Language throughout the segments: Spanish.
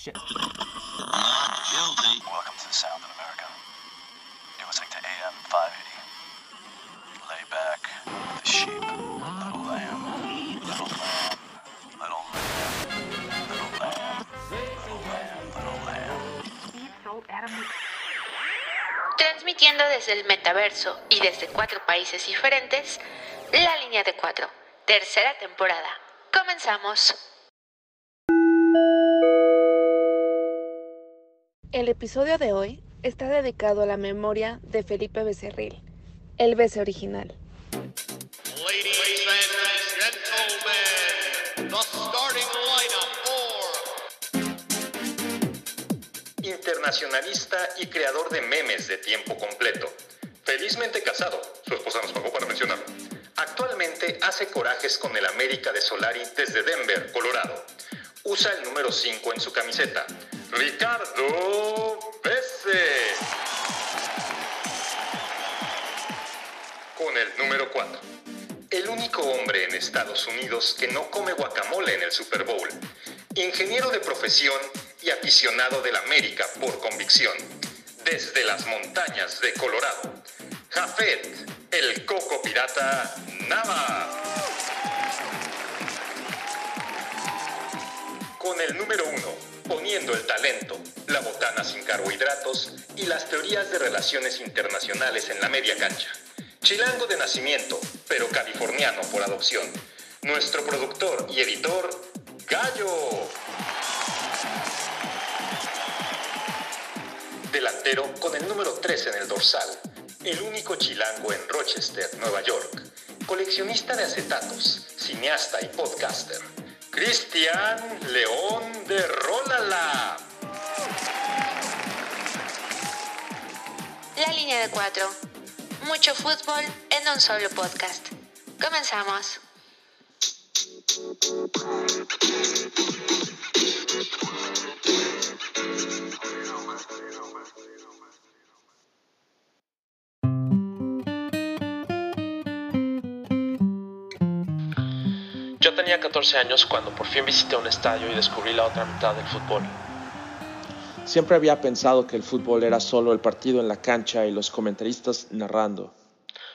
Shit. Not guilty. Welcome to the Sound of America. You're listening to AM 580. Lay back with the sheep. Little lamb. Little lamb. Little lamb. Little lamb. Little lamb. Little lamb. Transmitiendo desde el metaverso y desde cuatro países diferentes, La Línea de Cuatro, tercera temporada. Comenzamos. El episodio de hoy está dedicado a la memoria de Felipe Becerril, el Bece original. Ladies and gentlemen, the starting lineup for internacionalista y creador de memes de tiempo completo. Felizmente casado, su esposa nos pagó para mencionarlo. Actualmente hace corajes con el América de Solari desde Denver, Colorado. Usa el número 5 en su camiseta. Ricardo Bese. Con el número 4. El único hombre en Estados Unidos que no come guacamole en el Super Bowl. Ingeniero de profesión y aficionado del América por convicción. Desde las montañas de Colorado. Jafet, el coco pirata Nava. Con el número 1, poniendo el talento, la botana sin carbohidratos y las teorías de relaciones internacionales en la media cancha. Chilango de nacimiento, pero californiano por adopción. Nuestro productor y editor, Gallo. Delantero con el número 3 en el dorsal. El único chilango en Rochester, Nueva York. Coleccionista de acetatos, cineasta y podcaster. Cristian León de Rolala. La Línea de Cuatro. Mucho fútbol en un solo podcast. Comenzamos. Tenía 14 años cuando por fin visité un estadio y descubrí la otra mitad del fútbol. Siempre había pensado que el fútbol era solo el partido en la cancha y los comentaristas narrando.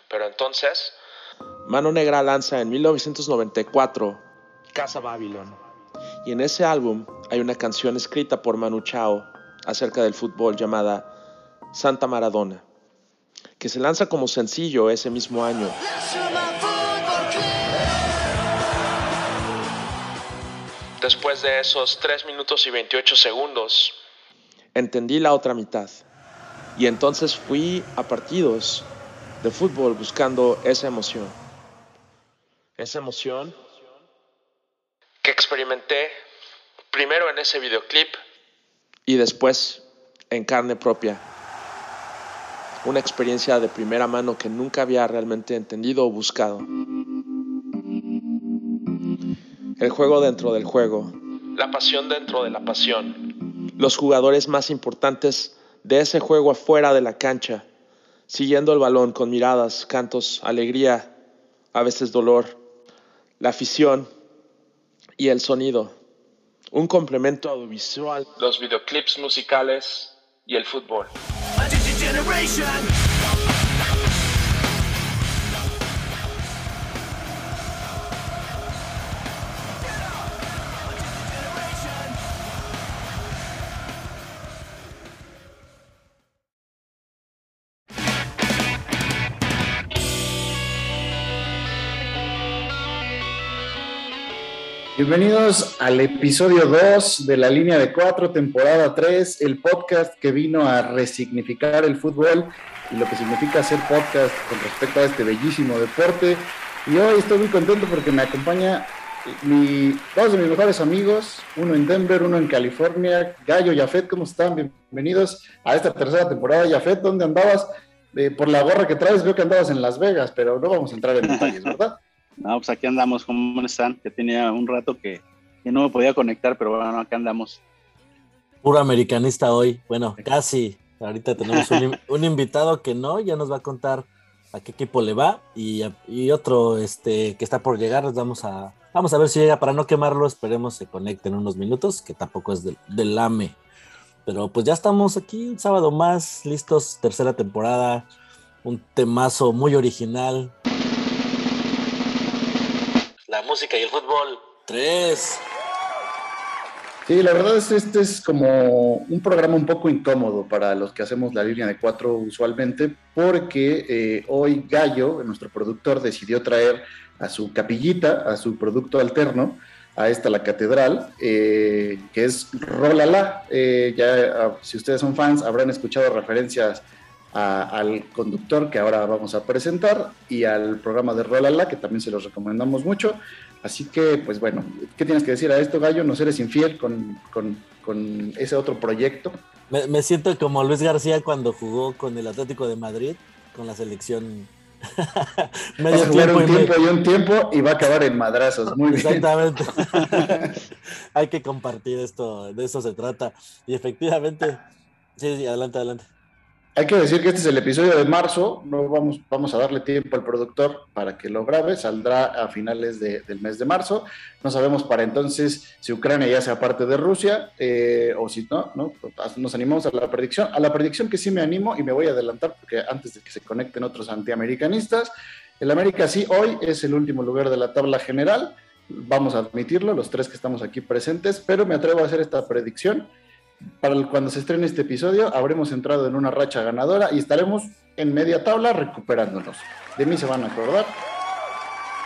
Pero entonces, Mano Negra lanza en 1994 Casa Babylon. Y en ese álbum hay una canción escrita por Manu Chao acerca del fútbol llamada Santa Maradona, que se lanza como sencillo ese mismo año. Después de esos 3 minutos y 28 segundos, Entendí la otra mitad. Y entonces fui a partidos de fútbol buscando esa emoción. Esa emoción que experimenté primero en ese videoclip y después en carne propia. Una experiencia de primera mano que nunca había realmente entendido o buscado. El juego dentro del juego. la pasión dentro de la pasión, Los jugadores más importantes de ese juego afuera de la cancha. Siguiendo el balón con miradas, cantos, alegría, a veces dolor. La afición y el sonido. Un complemento audiovisual los videoclips musicales y el fútbol. Bienvenidos al episodio 2 de la línea de 4, temporada 3, el podcast que vino a resignificar el fútbol y lo que significa hacer podcast con respecto a este bellísimo deporte. Y hoy estoy muy contento porque me acompaña mi, dos de mis mejores amigos, uno en Denver, uno en California, Gallo y Jafet, ¿cómo están? Bienvenidos a esta tercera temporada. Jafet, ¿dónde andabas? Eh, por la gorra que traes veo que andabas en Las Vegas, pero no vamos a entrar en detalles, ¿verdad? No, pues aquí andamos, ¿cómo están? Ya tenía un rato que, que no me podía conectar, pero bueno, acá andamos. Puro americanista hoy. Bueno, casi. Ahorita tenemos un, in- un invitado que no, ya nos va a contar a qué equipo le va y, y otro este, que está por llegar. Vamos a, Vamos a ver si llega para no quemarlo. Esperemos se conecte en unos minutos, que tampoco es del, del AME. Pero pues ya estamos aquí un sábado más, listos, tercera temporada, un temazo muy original. Música y el fútbol. Tres. Sí, la verdad es que este es como un programa un poco incómodo para los que hacemos la línea de cuatro usualmente, porque eh, hoy Gallo, nuestro productor, decidió traer a su capillita, a su producto alterno, a esta la catedral, eh, que es Rolala. Eh, ya, ah, si ustedes son fans, habrán escuchado referencias a- al conductor que ahora vamos a presentar y al programa de Rolala, que también se los recomendamos mucho. Así que, pues bueno, ¿qué tienes que decir a esto, Gallo? ¿Nos eres infiel con, con- con ese otro proyecto? Me, me siento como Luis García cuando jugó con el Atlético de Madrid, con la selección. Vas a jugar un y medio. tiempo y un tiempo y va a acabar en madrazos. Muy bien. Exactamente. Hay que compartir esto, de eso se trata. Y efectivamente, sí, sí, adelante, adelante. Hay que decir que este es el episodio de marzo, no vamos, vamos a darle tiempo al productor para que lo grabe, saldrá a finales de- del mes de marzo. No sabemos para entonces si Ucrania ya sea parte de Rusia eh, o si no, no, nos animamos a la predicción. A la predicción que sí me animo y me voy a adelantar porque antes de que se conecten otros antiamericanistas, el América sí hoy es el último lugar de la tabla general, vamos a admitirlo, los tres que estamos aquí presentes, pero me atrevo a hacer esta predicción para el- cuando se estrene este episodio, habremos entrado en una racha ganadora y estaremos en media tabla recuperándonos. De mí se van a acordar,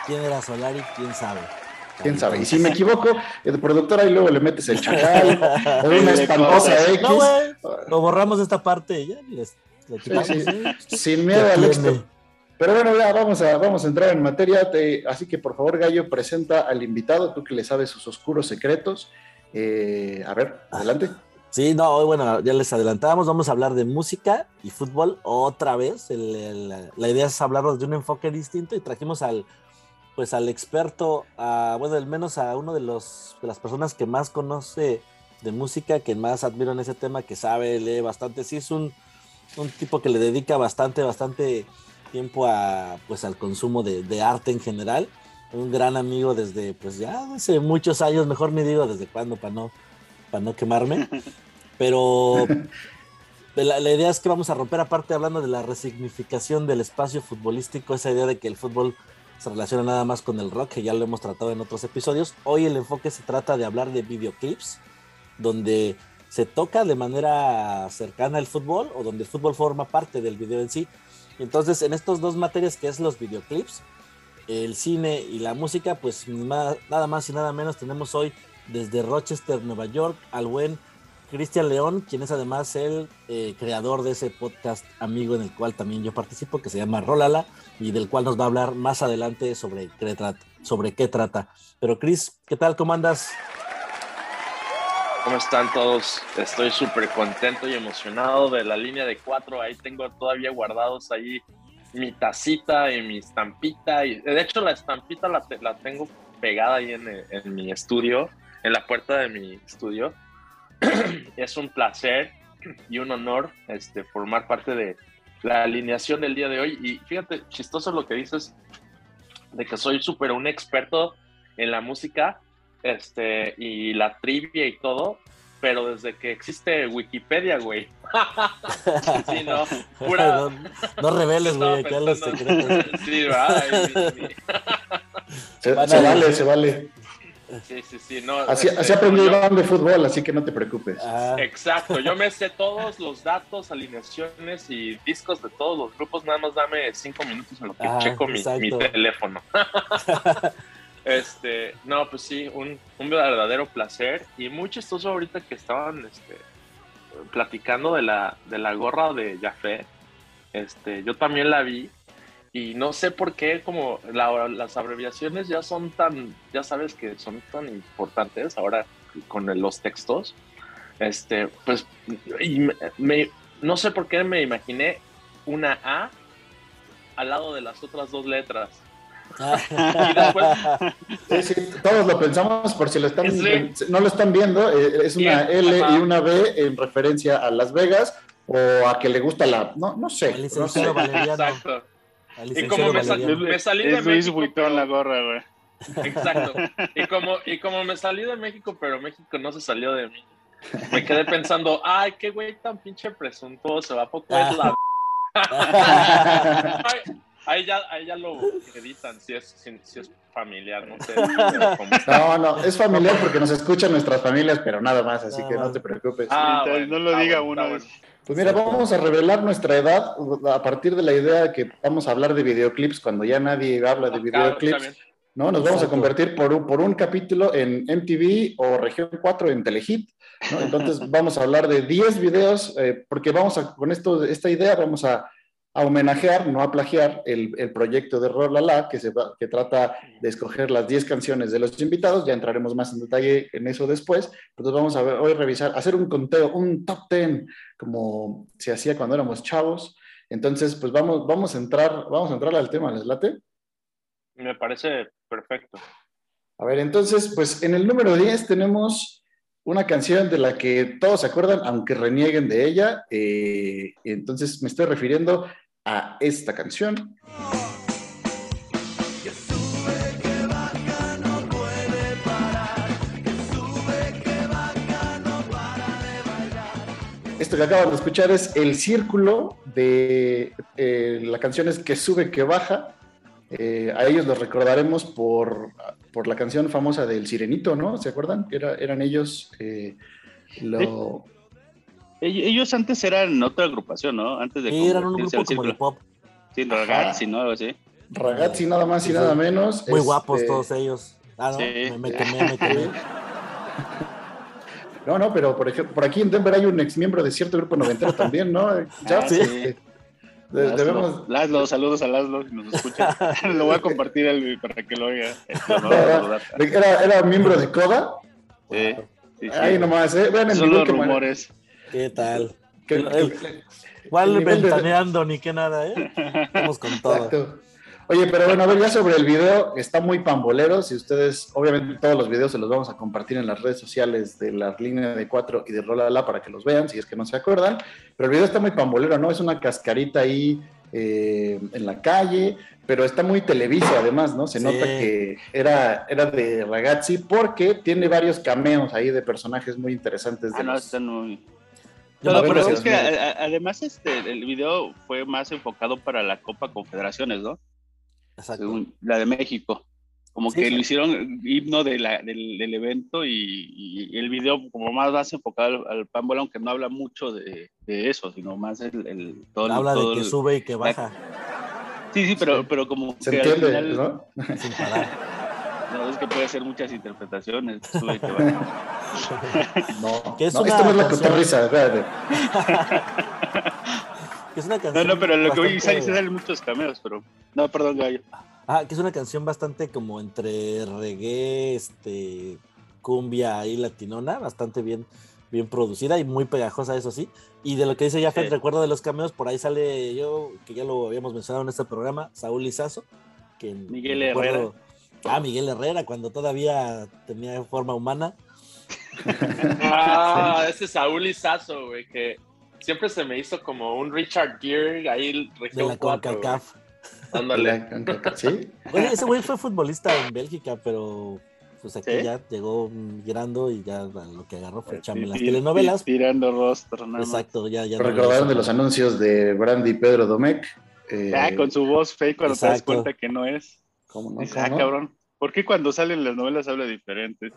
¿Quién era Solari? ¿Quién sabe? quién sabe. Y si me equivoco, el productor ahí luego le metes el chacal o una espantosa X. No, güey, lo borramos de esta parte ya les, le Sí, quitamos, sí, ¿eh? Sin miedo ¿Qué al éxito. Pero bueno, ya vamos a, vamos a entrar en materia. te- así que por favor, Gallo, presenta al invitado, tú que le sabes sus oscuros secretos. Eh, a ver, adelante. Sí, no, hoy, bueno, ya les adelantábamos, vamos a hablar de música y fútbol otra vez. La idea es hablarlos de un enfoque distinto y trajimos al, pues al experto, a, bueno, al menos a uno de, los, de las personas que más conoce de música, que más admiro en ese tema, que sabe, lee bastante. Sí, es un, un tipo que le dedica bastante, bastante tiempo a, pues, al consumo de, arte en general. Un gran amigo desde, pues ya hace muchos años, mejor ni digo desde cuándo, para no, para no quemarme. Pero la, idea es que vamos a romper, aparte hablando de la resignificación del espacio futbolístico, esa idea de que el fútbol se relaciona nada más con el rock, que ya lo hemos tratado en otros episodios. Hoy el enfoque se trata de hablar de videoclips, donde se toca de manera cercana el fútbol o donde el fútbol forma parte del video en sí. Entonces, en estas dos materias que es los videoclips, el cine y la música, pues nada más y nada menos tenemos hoy desde Rochester, Nueva York, al buen Cristian León, quien es además el eh, creador de ese podcast amigo en el cual también yo participo, que se llama Rolala, y del cual nos va a hablar más adelante sobre qué trata. Sobre qué trata. Pero Chris, ¿qué tal? ¿Cómo andas? ¿Cómo están todos? Estoy súper contento y emocionado de la línea de cuatro. Ahí tengo todavía guardados ahí mi tacita y mi estampita. Y, de hecho, la estampita la, la tengo pegada ahí en mi estudio, en la puerta de mi estudio. es un placer y un honor este, formar parte de la alineación del día de hoy. Y fíjate, chistoso lo que dices de que soy súper un experto en la música este, y la trivia y todo, pero desde que existe Wikipedia, güey. sí, no, pura... no, no reveles, güey, acá los secretos. Sí, mi- Se, vale, se vale. Sí, sí, sí, no. Así, este, así aprendió yo- Iván de fútbol, así que no te preocupes. Ah, Exacto, yo me sé todos los datos, alineaciones y discos de todos los grupos, nada más dame cinco minutos en lo que Ah, checo mi teléfono. este, no, pues sí, un, un verdadero placer y muy chistoso ahorita que estaban este, platicando de la, de la gorra de Jafé. Este, yo también la vi y no sé por qué como la- las abreviaciones ya son tan, ya sabes que son tan importantes ahora con los textos. Este, pues, y me- me- no sé por qué me imaginé una A al lado de las otras dos letras. Y después, Sí, sí, todos lo pensamos, por si lo están, Sí. no lo están viendo, eh, es una L ajá. y una B en referencia a Las Vegas o a que le gusta la... No, no sé. El no sé. licenciado Valeriano. exacto. Y como me, sal- me salí de es Luis México, Vuitton pero- la gorra, güey. Exacto. Y como, y como me salí de México, pero México no se salió de mí. Me quedé pensando, ay, qué güey tan pinche presuntuoso, ¿a poco es la... Ay, ahí, ya, ahí ya lo editan, si es, si, si es familiar, no sé. No, no, es familiar porque nos escuchan nuestras familias, pero nada más, así que no te preocupes. Ah, Entonces, bueno, no lo diga bueno, uno. está bueno. Pues mira, vamos a revelar nuestra edad a partir de la idea de que vamos a hablar de videoclips cuando ya nadie habla de Ah, claro, videoclips. ¿no? Nos vamos a convertir por un, por un capítulo en MTV o Región 4 en Telehit, ¿no? Entonces vamos a hablar de 10 videos, eh, porque vamos a, con esto, esta idea vamos a, a homenajear, no a plagiar, el, el proyecto de Rolala, que, se va- que trata de escoger las 10 canciones de los invitados, ya entraremos más en detalle en eso después, entonces vamos a ver, hoy revisar, hacer un conteo, un top 10, como se hacía cuando éramos chavos, entonces pues vamos, vamos a entrar, vamos a entrar al tema, ¿les late? Me parece perfecto. A ver, entonces, pues en el número 10 tenemos una canción de la que todos se acuerdan, aunque renieguen de ella. eh, entonces me estoy refiriendo a esta canción. Esto que acaban de escuchar es El Círculo de eh, la canción es Que sube, que baja. Eh, a ellos los recordaremos por, por la canción famosa del Sirenito, ¿no? ¿Se acuerdan? Era, eran ellos eh, lo... Ell- Ellos antes eran otra agrupación, ¿no? Antes de Sí, eran un grupo como de círculo. pop. Sí, ragazzi, ¿no? Algo así. Ragazzi nada más y nada menos. Muy este, guapos todos ellos. Ah, no, Sí. me, me quemé, me quemé. No, no, pero por ejemplo, por aquí en Denver hay un ex miembro de cierto grupo noventero también, ¿no? Ya, Ah, sí. este, Laszlo, debemos... Laszlo, saludos a Laszlo si nos escucha. Lo voy a compartir al- para que lo oiga. Lo. Era, era miembro de Coda. Sí, sí, sí. Ahí nomás, ¿eh? Vean el Son los man- rumores. ¿Qué tal? El- que- ¿Cuál el de- ventaneando ni qué nada, eh? Vamos con todo. Exacto. Oye, pero bueno, a ver, ya sobre el video, está muy pambolero. Si ustedes, obviamente, todos los videos se los vamos a compartir en las redes sociales de la línea de 4 y de Rolala para que los vean, si es que no se acuerdan. Pero el video está muy pambolero, ¿no? Es una cascarita ahí eh, en la calle, pero está muy televisa además, ¿no? Se Sí. nota que era, era de Ragazzi porque tiene varios cameos ahí de personajes muy interesantes. De Ah, no, los- están muy... No, me pero es que a- a- además este, el video fue más enfocado para la Copa Confederaciones, ¿no? Exacto. Según la de México. Como Sí, que sí. lo hicieron himno de la- del, del evento y, y el video como más más enfocado al, al pambol, aunque no habla mucho de, de eso, sino más el, el todo Habla todo de que el- sube y que baja Sí, sí, pero, pero como Se que al entiende, final- ¿no? sin parar. no, es que puede ser muchas interpretaciones. sube y que baja. No, Que es no, una esto no es la canción- cotorriza, espérate. Que es una No, canción no, pero lo que voy a se salen muchos cameos, pero... No, perdón, Gallo. Ah, que es una canción bastante como entre reggae, este, cumbia y latinona, bastante bien, bien producida y muy pegajosa, eso sí. Y de lo que dice Jafet, Sí. recuerdo de los cameos, por ahí sale yo, que ya lo habíamos mencionado en este programa, Saúl Izazo, que Miguel recuerdo- Ah, Miguel Herrera, cuando todavía tenía forma humana. Ah, ese Saúl Izazo, güey, que siempre se me hizo como un Richard Gere ahí De la 4, CONCACAF. Ándale. ¿Sí? Bueno, ese güey fue futbolista en Bélgica, pero pues aquí ¿Sí? ya llegó girando y ya lo que agarró fue echarme las telenovelas. Tirando rostro, nada más. Exacto, ya, ya. No recordaron lo de los anuncios de Brandy y Pedro Domecq. Eh, Ah, con su voz fake cuando te das Exacto. cuenta que no es. ¿cómo no? ¿Cómo ah, no? cabrón. ¿Por qué cuando salen las novelas habla diferente?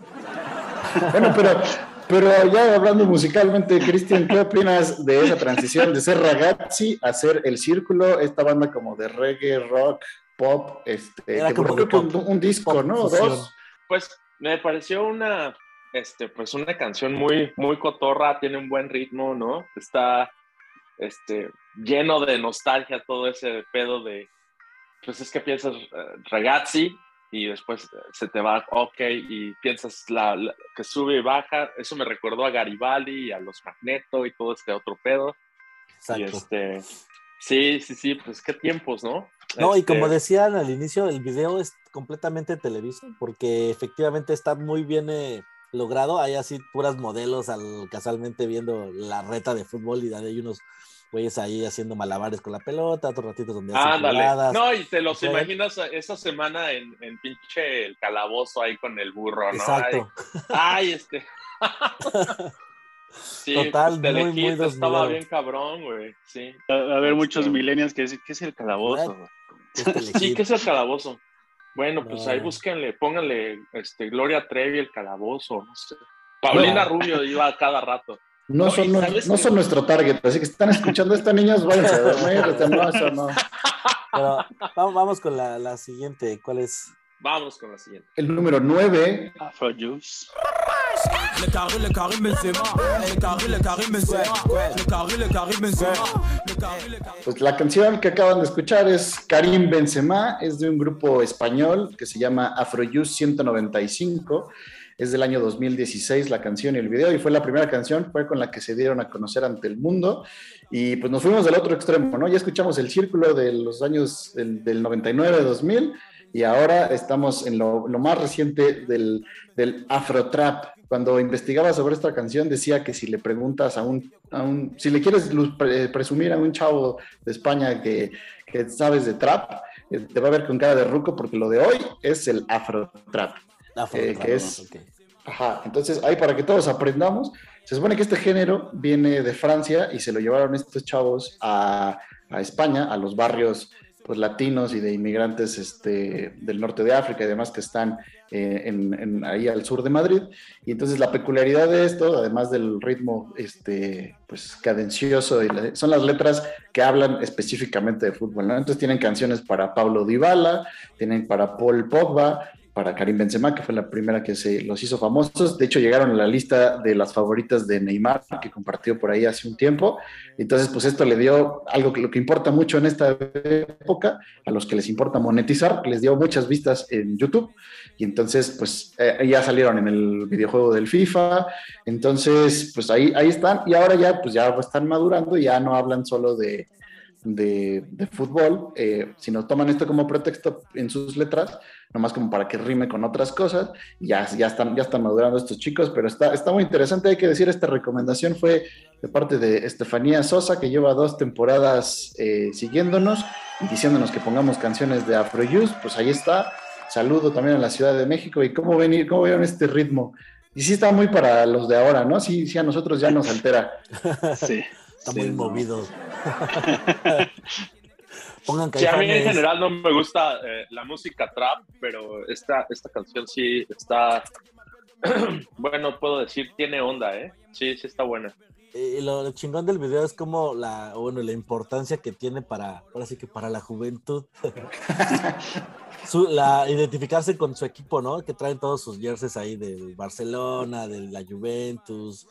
Bueno, pero, pero ya hablando musicalmente, Cristian, ¿qué opinas de esa transición de ser ragazzi a ser el círculo, esta banda como de reggae, rock, pop, este, Era que como creo que pop, un, un disco, pop ¿no? fusión. Dos. Pues me pareció una, este, pues una canción muy, muy cotorra, tiene un buen ritmo, ¿no? Está, este, lleno de nostalgia todo ese pedo de, pues es que piensas eh, ragazzi y después se te va ok y piensas la, la- que sube y baja. Eso me recordó a Garibaldi y a los Magneto y todo este otro pedo. Y este, sí, sí, sí, pues qué tiempos, ¿no? No, y Este, como decían al inicio, el video es completamente televiso, porque efectivamente está muy bien eh, logrado. Hay así puras modelos al, casualmente viendo la reta de fútbol y hay unos güeyes ahí haciendo malabares con la pelota, otros ratitos donde hacen Ándale. jugadas. No, y te los imaginas esa semana en, en pinche el calabozo ahí con el burro, ¿no? Exacto. Ay, ay, este. sí, Total, pues, muy, muy estaba mil. bien cabrón, güey. Sí. A, a ver, muchos Este, millennials que dicen, ¿qué es el calabozo? güey?" Este Sí. ¿qué es el calabozo? Bueno, pues ahí búsquenle, pónganle este, Gloria Trevi, el calabozo, no sé. Paulina Rubio iba a cada rato. No, No, son, no, son nuestro target, así que si están escuchando esto, niños, váyanse a dormir. sea, no, eso no. Pero vamos, vamos con la, la siguiente. ¿Cuál es? Vamos con la siguiente. El número 9 Afro Juice. Pues la canción que acaban de escuchar es Karim Benzema, es de un grupo español que se llama Afrojuice 195, es del año 2016 la canción y el video, y fue la primera canción, fue con la que se dieron a conocer ante el mundo, y pues nos fuimos del otro extremo, ¿no? Ya escuchamos el círculo de los años del, del 99, 2000, y ahora estamos en lo, lo más reciente del, del Afrotrap. Cuando investigaba sobre esta canción decía que si le preguntas a un, a un si le quieres presumir a un chavo de España que, que sabes de trap, eh, te va a ver con cara de ruco porque lo de hoy es el Afrotrap. Eh, que es-. Ajá, entonces ahí para que todos aprendamos, se supone que este género viene de Francia y se lo llevaron estos chavos a, a España, a los barrios pues, latinos y de inmigrantes este, del norte de África y demás que están eh, en, en- ahí al sur de Madrid. Y entonces la peculiaridad de esto, además del ritmo este, pues, cadencioso, y la- son las letras que hablan específicamente de fútbol. ¿no? Entonces tienen canciones para Pablo Dybala, tienen para Paul Pogba, para Karim Benzema, que fue la primera que se los hizo famosos. De hecho, llegaron a la lista de las favoritas de Neymar, que compartió por ahí hace un tiempo. Entonces, pues esto le dio algo que lo que importa mucho en esta época, a los que les importa monetizar, les dio muchas vistas en YouTube. Y entonces, pues eh, ya salieron en el videojuego del FIFA. Entonces, pues ahí, ahí están. Y ahora ya, pues ya están madurando y ya no hablan solo de, de, fútbol, eh, sino toman esto como pretexto en sus letras, nomás como para que rime con otras cosas. y Ya, ya, están, ya están madurando estos chicos, pero está, está muy interesante. Hay que decir, esta recomendación fue de parte de Estefanía Sosa, que lleva dos temporadas eh, siguiéndonos y diciéndonos que pongamos canciones de Afrojuice. Pues ahí está. Saludo también a la Ciudad de México. ¿Y cómo ven, cómo vieron este ritmo? Y sí está muy para los de ahora, ¿no? Sí, sí, a nosotros ya nos altera. Sí. Está sí, muy no. movido. Pongan Sí, a mí en general no me gusta eh, la música trap, pero esta, esta canción sí está, bueno, puedo decir, tiene onda, ¿eh? Sí, sí está buena. Y lo, lo chingón del video es como la, bueno, la importancia que tiene para, ahora sí que para la juventud. Su- la, identificarse con su equipo, ¿no? Que traen todos sus jerseys ahí del Barcelona, de la Juventus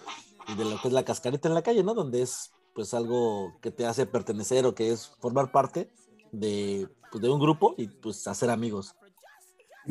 y de lo que es la cascarita en la calle, ¿no? Donde es pues algo que te hace pertenecer o que es formar parte de, pues, de un grupo y pues hacer amigos.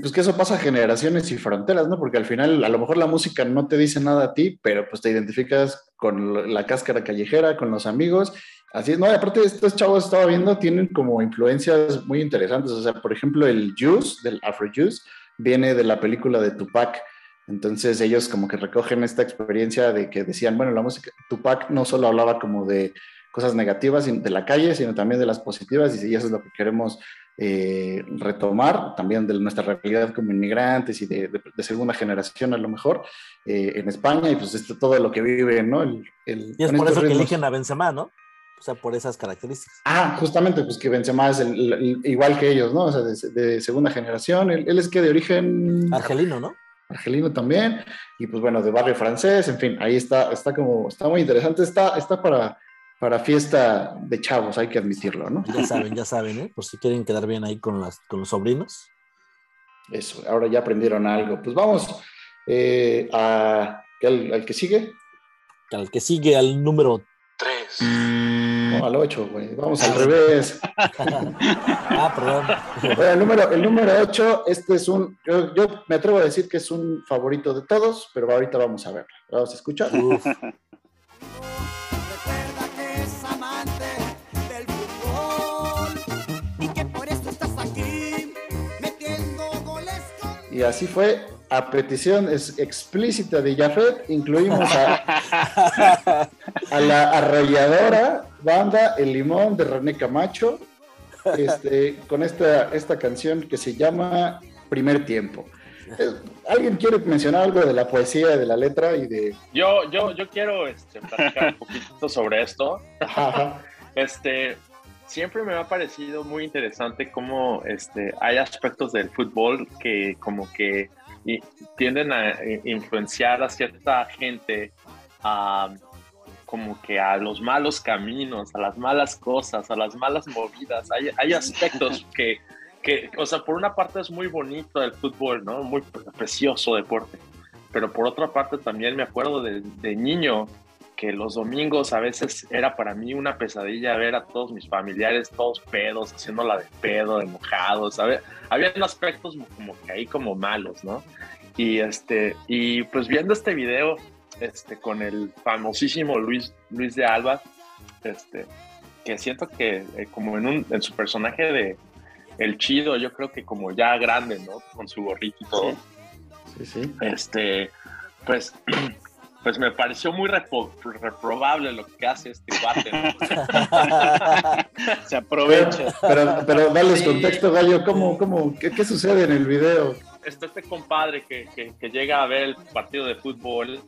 Pues que eso pasa generaciones y fronteras, ¿no? Porque al final a lo mejor la música no te dice nada a ti, pero pues te identificas con la cáscara callejera, con los amigos. Así es, no, y aparte estos chavos estaba viendo, tienen como influencias muy interesantes. O sea, por ejemplo, el Juice, del Afro Juice, viene de la película de Tupac. Entonces ellos como que recogen esta experiencia de que decían, bueno, la música, Tupac no solo hablaba como de cosas negativas de la calle, sino también de las positivas, y eso es lo que queremos eh, retomar, también de nuestra realidad como inmigrantes y de, de- de segunda generación a lo mejor, eh, en España, y pues esto, todo lo que vive, ¿no? El, el- Y es por eso que eligen a Benzema, ¿no? O sea, por esas características. Ah, justamente, pues que Benzema es el- el- igual que ellos, ¿no? O sea, de, de segunda generación, él, él es que de origen Argelino, ¿no? Argelino también, y pues bueno, de barrio francés, en fin, ahí está, está como, está muy interesante, está, está para, para fiesta de chavos, hay que admitirlo, ¿no? Ya saben, ya saben, ¿eh? Por si quieren quedar bien ahí con, las, con los sobrinos. Eso, ahora ya aprendieron algo. Pues vamos eh, a, al, al que sigue, Al que sigue al número. No, al 8, güey, vamos al revés. Ah, perdón. Bueno, el número, el número 8, este es un, yo, yo me atrevo a decir que es un favorito de todos, pero ahorita vamos a verlo. Vamos a escuchar. Uf, Recuerda que es amante del fútbol y que por eso estás aquí metiendo goles con Y así fue a petición es explícita de Jafet, incluimos a, a la arrolladora banda El Limón de René Camacho, este, con esta, esta canción que se llama Primer Tiempo. Eh, ¿Alguien quiere mencionar algo de la poesía, de la letra y de... Yo, yo, yo quiero este, platicar un poquito sobre esto. Ajá. Este, siempre me ha parecido muy interesante cómo este, hay aspectos del fútbol que como que tienden a eh, influenciar a cierta gente a como que a los malos caminos, a las malas cosas, a las malas movidas. Hay, hay aspectos que, que, o sea, por una parte es muy bonito el fútbol, ¿no? Muy pre- precioso deporte. Pero por otra parte también me acuerdo de, de niño que los domingos a veces era para mí una pesadilla ver a todos mis familiares todos pedos, haciéndola de pedo, enojados, ¿sabes? Habían aspectos como que ahí como malos, ¿no? Y este, y pues viendo este video, este, con el famosísimo Luis, Luis de Alba, este, que siento que eh, como en, un, en su personaje de El Chido, yo creo que como ya grande, ¿no? Con su gorrito y todo, Sí, sí. este, pues, pues me pareció muy repro- reprobable lo que hace este cuate. ¿no? Se aprovecha. Pero, pero dales Sí. contexto, Gallo, ¿cómo, cómo, qué, qué sucede en el video? Está este compadre que, que, que llega a ver el partido de fútbol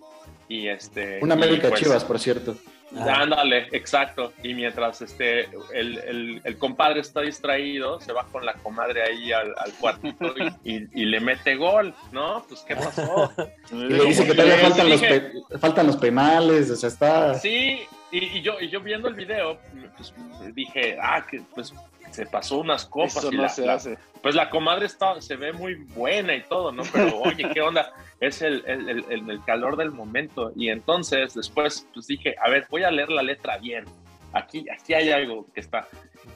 y este... Una América pues, Chivas, por cierto. Ah, Ándale, exacto. Y mientras este el, el- el compadre está distraído, se va con la comadre ahí al, al cuartito y, y- y le mete gol, ¿no? Pues, ¿qué pasó? Y le dice que todavía faltan los, dije- faltan los penales, o sea, está... Sí, y, y yo, y yo viendo el video, pues dije, ah, que pues se pasó unas copas. Eso y no la- se la- hace. Pues la comadre está, se ve muy buena y todo, ¿no? Pero oye, ¿qué onda? Es el, el, el- el- calor del momento. Y entonces después pues dije, a ver, voy a leer la letra bien. Aquí, aquí hay algo que está.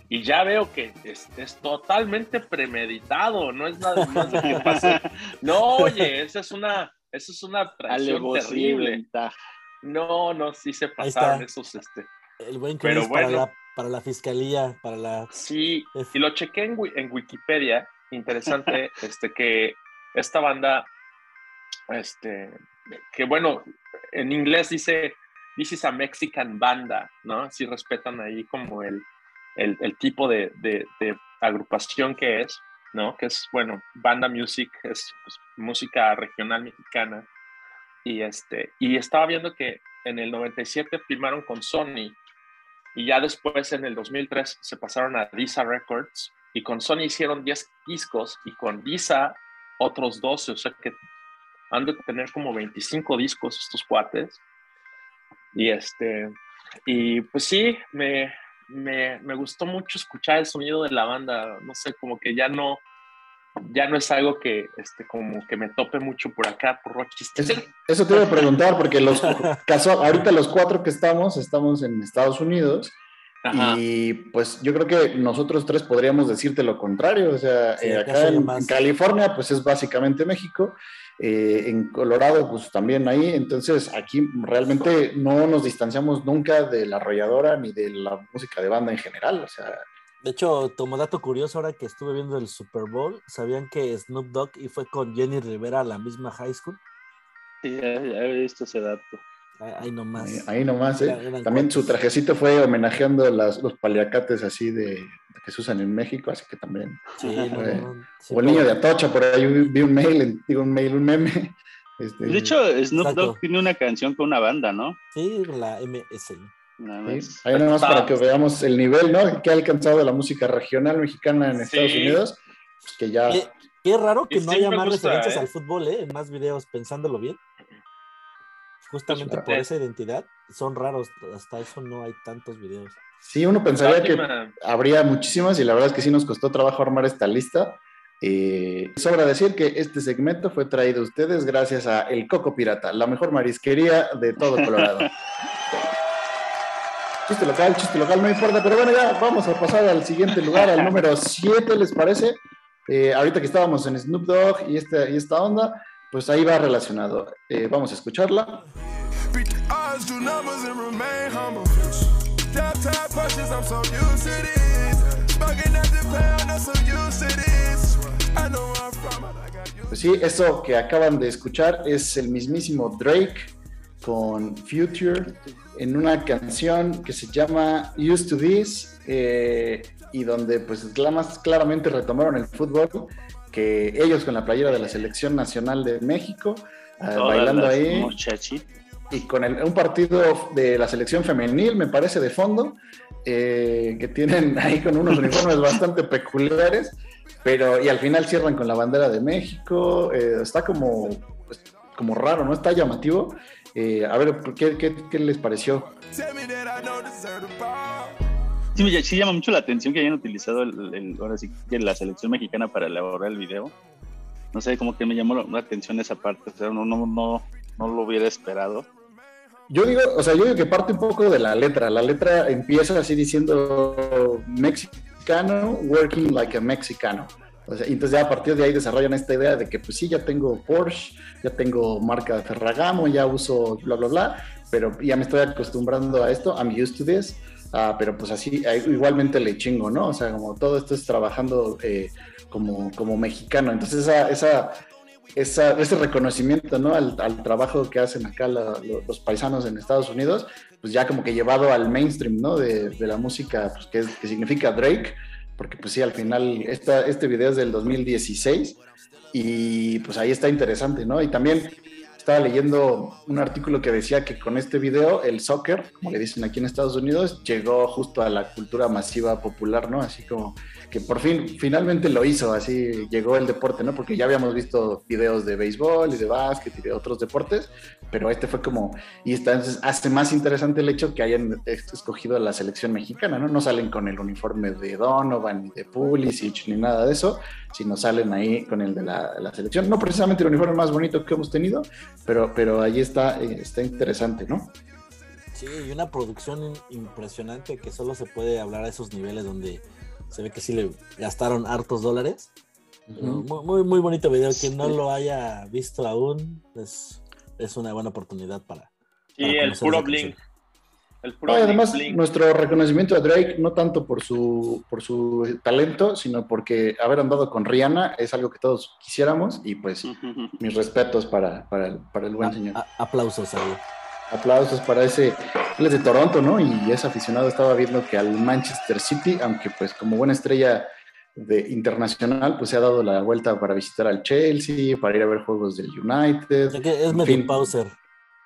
Y ya veo que es, es totalmente premeditado, no es nada más de que pase. No, oye, esa es una, esa es una traición terrible. No, no, sí se pasaron esos, este. el buen Pero Chris para, bueno. la, para la fiscalía, para la... Sí, y lo chequé en, en Wikipedia, interesante, este, que esta banda, este, que bueno, en inglés dice, this is a Mexican banda, ¿no? Si respetan ahí como el, el, el tipo de, de- de agrupación que es, ¿no? Que es, bueno, banda music, es pues, música regional mexicana. Y, este, y estaba viendo que en el 97 firmaron con Sony y ya después en el 2003 se pasaron a Visa Records y con Sony hicieron 10 discos y con Visa otros 12, o sea que han de tener como 25 discos estos cuates. Y este, y pues sí, me, me, me gustó mucho escuchar el sonido de la banda, no sé, como que ya no, ya no es algo que, este, como que me tope mucho por acá, por Rochester. Eso, eso te iba a preguntar, porque los caso, ahorita los cuatro que estamos, estamos en Estados Unidos. Ajá. Y pues yo creo que nosotros tres podríamos decirte lo contrario. O sea, Sí, eh, acá en, en California, pues es básicamente México. eh, en Colorado, pues también ahí. Entonces, aquí realmente no nos distanciamos nunca de la arrolladora ni de la música de banda en general. O sea, De hecho, como dato curioso, ahora que estuve viendo el Super Bowl, ¿sabían que Snoop Dogg y fue con Jenny Rivera a la misma high school? Sí, ya, ya he visto ese dato. Ahí, ahí nomás. ahí, ahí nomás, ¿eh? También su trajecito fue homenajeando las, los paliacates así de que se usan en México, así que también. Sí, no, no, no, sí, o el niño de Atocha, por ahí vi, vi un mail, digo un mail, un meme. Este, De hecho, Snoop. Dogg tiene una canción con una banda, ¿no? Sí, la MS. Nada Sí, más. Ahí nada más para que veamos el nivel, ¿no? Que ha alcanzado la música regional mexicana en Sí. Estados Unidos, pues que ya... Qué, qué raro que Y no haya más gusta, referencias ¿eh? al fútbol, ¿eh? En más videos, pensándolo bien. Justamente Pues, por eh. esa identidad, son raros. Hasta eso no hay tantos videos. Sí, uno pensaría que habría muchísimas y la verdad es que sí nos costó trabajo armar esta lista. Eh, sobra decir que este segmento fue traído a ustedes gracias a El Coco Pirata, la mejor marisquería de todo Colorado. chiste local, chiste local, no importa, pero bueno, ya vamos a pasar al siguiente lugar, al número 7, ¿les parece? Eh, ahorita que estábamos en Snoop Dogg y esta, y esta onda, pues ahí va relacionado. Eh, vamos a escucharla. Pues sí, eso que acaban de escuchar es el mismísimo Drake con Future en una canción que se llama Used to This eh, y donde pues más claramente retomaron el fútbol que ellos con la playera de la selección nacional de México eh, bailando ahí y con un partido de la selección femenil me parece de fondo eh, que tienen ahí con unos uniformes bastante peculiares pero, y al final cierran con la bandera de México. Eh, está como, pues, como raro, ¿no? Está llamativo. Eh, a ver, ¿qué, qué, qué les pareció? Sí, sí, llama mucho la atención que hayan utilizado el, ahora sí que la selección mexicana para elaborar el video. No sé, como que me llamó la atención esa parte. O sea, no, no, no, no lo hubiera esperado. Yo digo, o sea, yo digo que parte un poco de la letra. La letra empieza así diciendo mexicano working like a mexicano. O sea, entonces ya a partir de ahí desarrollan esta idea de que pues sí, ya tengo Porsche, ya tengo marca Ferragamo, ya uso bla, bla, bla, pero ya me estoy acostumbrando a esto, I'm used to this, uh, pero pues así igualmente le chingo, ¿no? O sea, como todo esto es trabajando eh, como, como mexicano. Entonces esa, esa, esa, ese reconocimiento, ¿no? Al, al, trabajo que hacen acá los paisanos en Estados Unidos, pues ya como que llevado al mainstream, ¿no? De, de la música, pues que, que, significa Drake, porque pues sí, al final esta, este video es del 2016 y pues ahí está interesante, ¿no? Y también estaba leyendo un artículo que decía que con este video el soccer, como le dicen aquí en Estados Unidos, llegó justo a la cultura masiva popular, ¿no? Así como por fin, finalmente lo hizo, así llegó el deporte, ¿no? Porque ya habíamos visto videos de béisbol y de básquet y de otros deportes, pero este fue como, y entonces hace más interesante el hecho que hayan escogido a la selección mexicana, ¿no? No salen con el uniforme de Donovan, ni de Pulisic, ni nada de eso, sino salen ahí con el de la, selección. No precisamente el uniforme más bonito que hemos tenido, pero, pero ahí está, eh, está interesante, ¿no? Sí, y una producción impresionante que solo se puede hablar a esos niveles donde se ve que sí le gastaron hartos dólares. muy, muy, bonito video. Quien no lo haya visto aún, es, es una buena oportunidad para. Sí, el puro blink. El puro además, nuestro reconocimiento a Drake, no tanto por su, por su talento, sino porque haber andado con Rihanna es algo que todos quisiéramos. Y pues, mis respetos para, para, el, para el buen señor. aplausos a Aplausos para ese, él es de Toronto, ¿no? Y es aficionado, estaba viendo que al Manchester City, aunque pues como buena estrella de internacional, pues se ha dado la vuelta para visitar al Chelsea, para ir a ver juegos del United. es medio pauser,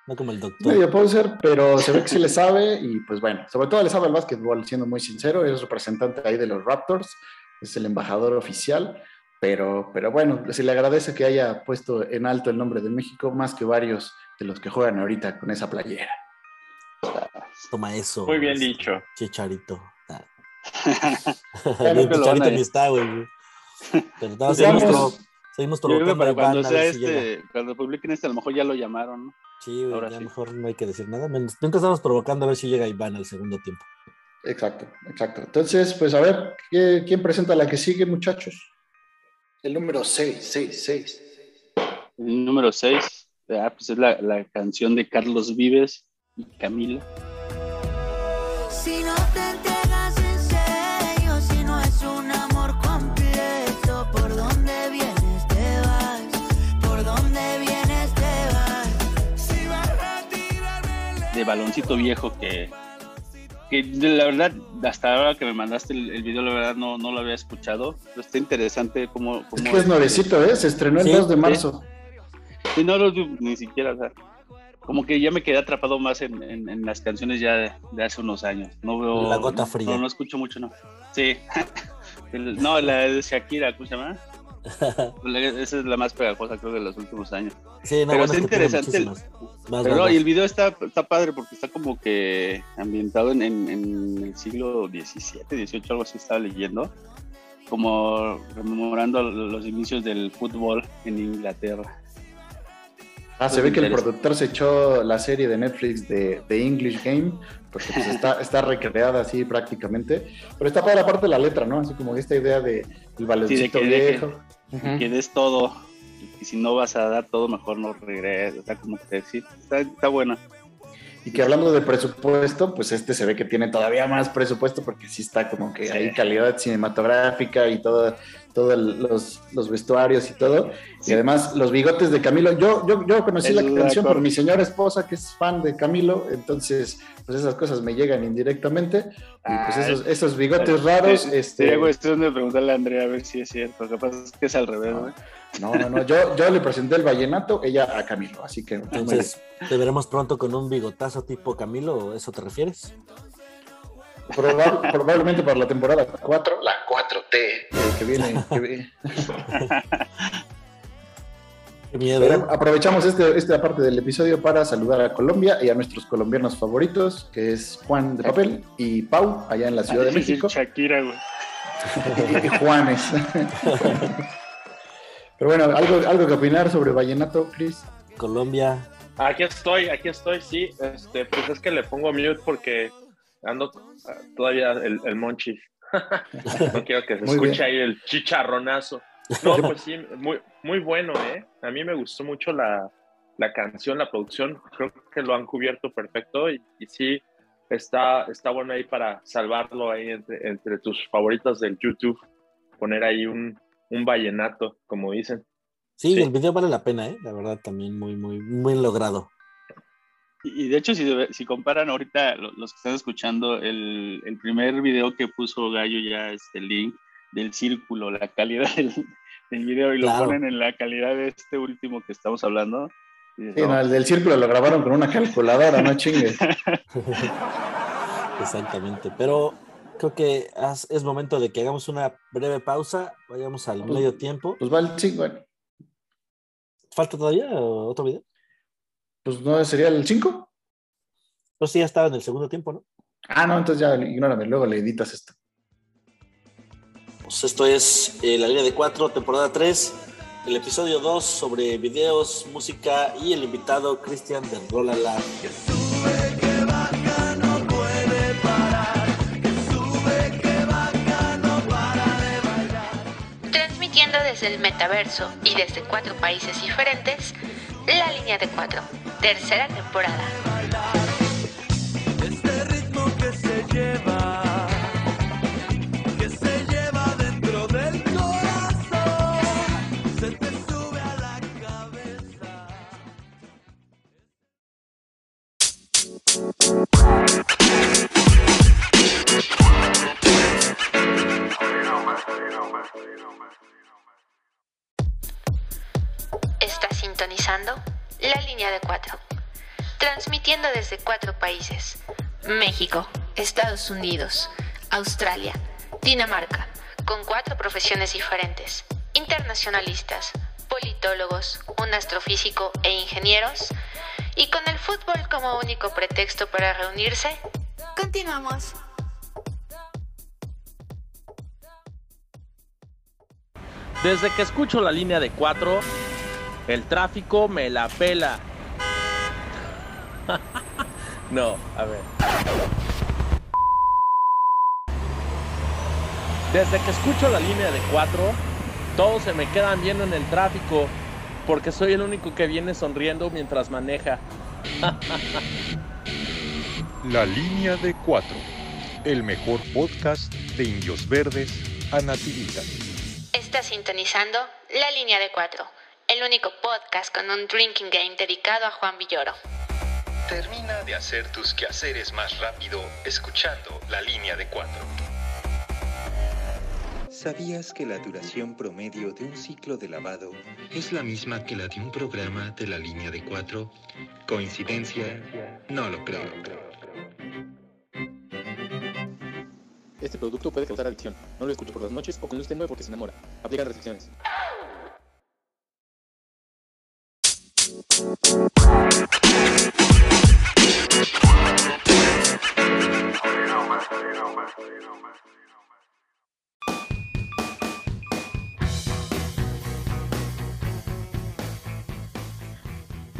no como el doctor. Medio pauser, pero se ve que sí le sabe y pues bueno, sobre todo le sabe al básquetbol, siendo muy sincero, es representante ahí de los Raptors, es el embajador oficial, pero, pero bueno, se le agradece que haya puesto en alto el nombre de México, más que varios de los que juegan ahorita con esa playera. Toma eso. Muy bien dicho. Chicharito. Ah. Chicharito ni está, güey. Pero no, seguimos, seguimos provocando. Cuando, sea este, cuando publiquen este, a lo mejor ya lo llamaron, ¿no? Sí, güey, Ahora mejor no hay que decir nada. Mientras estamos provocando a ver si llega Iván al segundo tiempo. Exacto, exacto. Entonces, pues a ver, ¿quién presenta la que sigue, muchachos? El número 6, 6, 6. El número 6 Ah, pues es la, la, canción de Carlos Vives y Camila. Si no te entregas en serio, si no es un amor completo, ¿por dónde vienes te vas? ¿Por dónde vienes te vas? Si vas a de baloncito viejo que, que la verdad, hasta ahora que me mandaste el, el, video, la verdad no, no lo había escuchado, pero está interesante cómo... cómo es que es nuevecito, ¿eh? Se estrenó el ¿Sí? 2 de marzo. Y no lo ni siquiera, o sea, como que ya me quedé atrapado más en, en, las canciones ya de, hace unos años. No veo. La gota fría. No, no escucho mucho, no. Sí. no, la de Shakira, ¿cómo se llama? Esa es la más pegajosa, creo, de los últimos años. Sí, no, pero es interesante. El, pero no, y el video está, está padre porque está como que ambientado en, en, en el siglo XVII, XVIII, algo así estaba leyendo. Como rememorando los inicios del fútbol en Inglaterra. Ah, se ve que el productor se echó la serie de Netflix de, The English Game, porque pues está, está recreada así prácticamente. Pero está para la parte de la letra, ¿no? Así como esta idea de el baloncito sí, viejo. Que, des todo. Y si no vas a dar todo, mejor no regreses. O sea, como que sí, está, está buena. Y que hablando de presupuesto, pues este se ve que tiene todavía más presupuesto porque sí está como que hay calidad cinematográfica y todo, todos los, los, vestuarios y todo. Y además los bigotes de Camilo. Yo, yo, yo conocí la canción por mi señora esposa, que es fan de Camilo, entonces pues esas cosas me llegan indirectamente. Y pues esos, esos bigotes raros. este... Sería cuestión de preguntarle a Andrea a ver si es cierto. Pasa es que es al revés, ¿no? No, no, no. Yo, yo le presenté el vallenato, ella a Camilo, así que. Entonces, ¿te veremos pronto con un bigotazo tipo Camilo? ¿Eso te refieres? probablemente para la temporada 4, la 4T, que viene. Qué miedo. ¿eh? aprovechamos este, esta parte del episodio para saludar a Colombia y a nuestros colombianos favoritos, que es Juan de Papel y Pau, allá en la Ciudad de México. Shakira, güey. y Juanes. Pero bueno, ¿algo, algo que opinar sobre Vallenato, Chris? Colombia. Aquí estoy, aquí estoy, sí. Este, pues es que le pongo mute porque ando todavía el, el monchi. no quiero que se escuche ahí el chicharronazo. No, pues sí, muy, muy bueno, ¿eh? A mí me gustó mucho la, la canción, la producción. Creo que lo han cubierto perfecto y, y sí, está, está bueno ahí para salvarlo ahí entre, entre tus favoritos del YouTube. Poner ahí un, un vallenato, como dicen. Sí, el video vale la pena, ¿eh? La verdad, también muy, muy, muy logrado. Y, de hecho, si, si comparan ahorita los que están escuchando, el, el, primer video que puso Gallo ya es el link del círculo, la calidad del, del video, y lo ponen en la calidad de este último que estamos hablando. sí, no, el del círculo lo grabaron con una calculadora, no chingues. Exactamente, pero creo que es momento de que hagamos una breve pausa, vayamos al pues, medio tiempo. Pues va el 5, ¿Falta todavía otro video? Pues no, sería el 5. Pues sí, ya estaba en el segundo tiempo, ¿no? Ah, no, entonces ya ignórame, luego le editas esto. Pues esto es eh, la línea de 4, temporada 3, el episodio 2 sobre videos, música y el invitado Cristian de Rolala. Transmitiendo desde el metaverso y desde cuatro países diferentes, la línea de 4 tercera temporada. Este Transmitiendo desde cuatro países. México, Estados Unidos, Australia, Dinamarca, con cuatro profesiones diferentes. Internacionalistas, politólogos, un astrofísico e ingenieros. Y con el fútbol como único pretexto para reunirse, continuamos. Desde que escucho la línea de cuatro, el tráfico me la pela. no, a ver. Desde que escucho la línea de cuatro, todos se me quedan viendo en el tráfico porque soy el único que viene sonriendo mientras maneja. La línea de cuatro, el mejor podcast de Indios Verdes a Nativita. Está sintonizando la línea de cuatro el único podcast con un drinking game dedicado a Juan Villoro. Termina de hacer tus quehaceres más rápido escuchando la línea de cuatro. ¿Sabías que la duración promedio de un ciclo de lavado es la misma que la de un programa de la línea de cuatro? ¿Coincidencia? No lo creo. Este producto puede causar adicción. No lo escucho por las noches o con luz tenue porque se enamora. Aplican restricciones.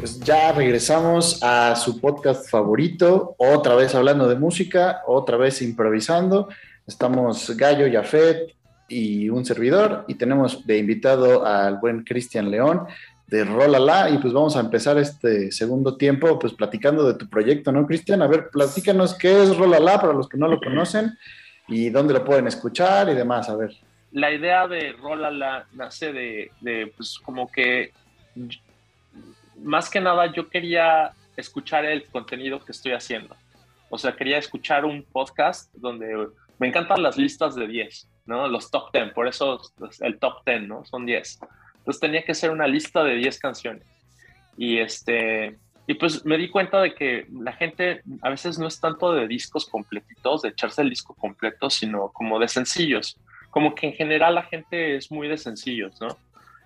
Pues ya regresamos a su podcast favorito, otra vez hablando de música, otra vez improvisando. Estamos Gallo, Yafet y un servidor, y tenemos de invitado al buen Cristian León de Rolala, y pues vamos a empezar este segundo tiempo, pues platicando de tu proyecto, ¿no, Cristian? A ver, platícanos qué es Rolala para los que no lo conocen y dónde lo pueden escuchar y demás, a ver. la idea de Rolala nace de, de, pues como que más que nada yo quería escuchar el contenido que estoy haciendo. O sea, quería escuchar un podcast donde me encantan las listas de 10, ¿no? Los top 10, por eso el top 10, ¿no? Son 10. Entonces tenía que ser una lista de 10 canciones. Y este, y pues me di cuenta de que la gente a veces no es tanto de discos completitos, de echarse el disco completo, sino como de sencillos. Como que en general la gente es muy de sencillos, ¿no?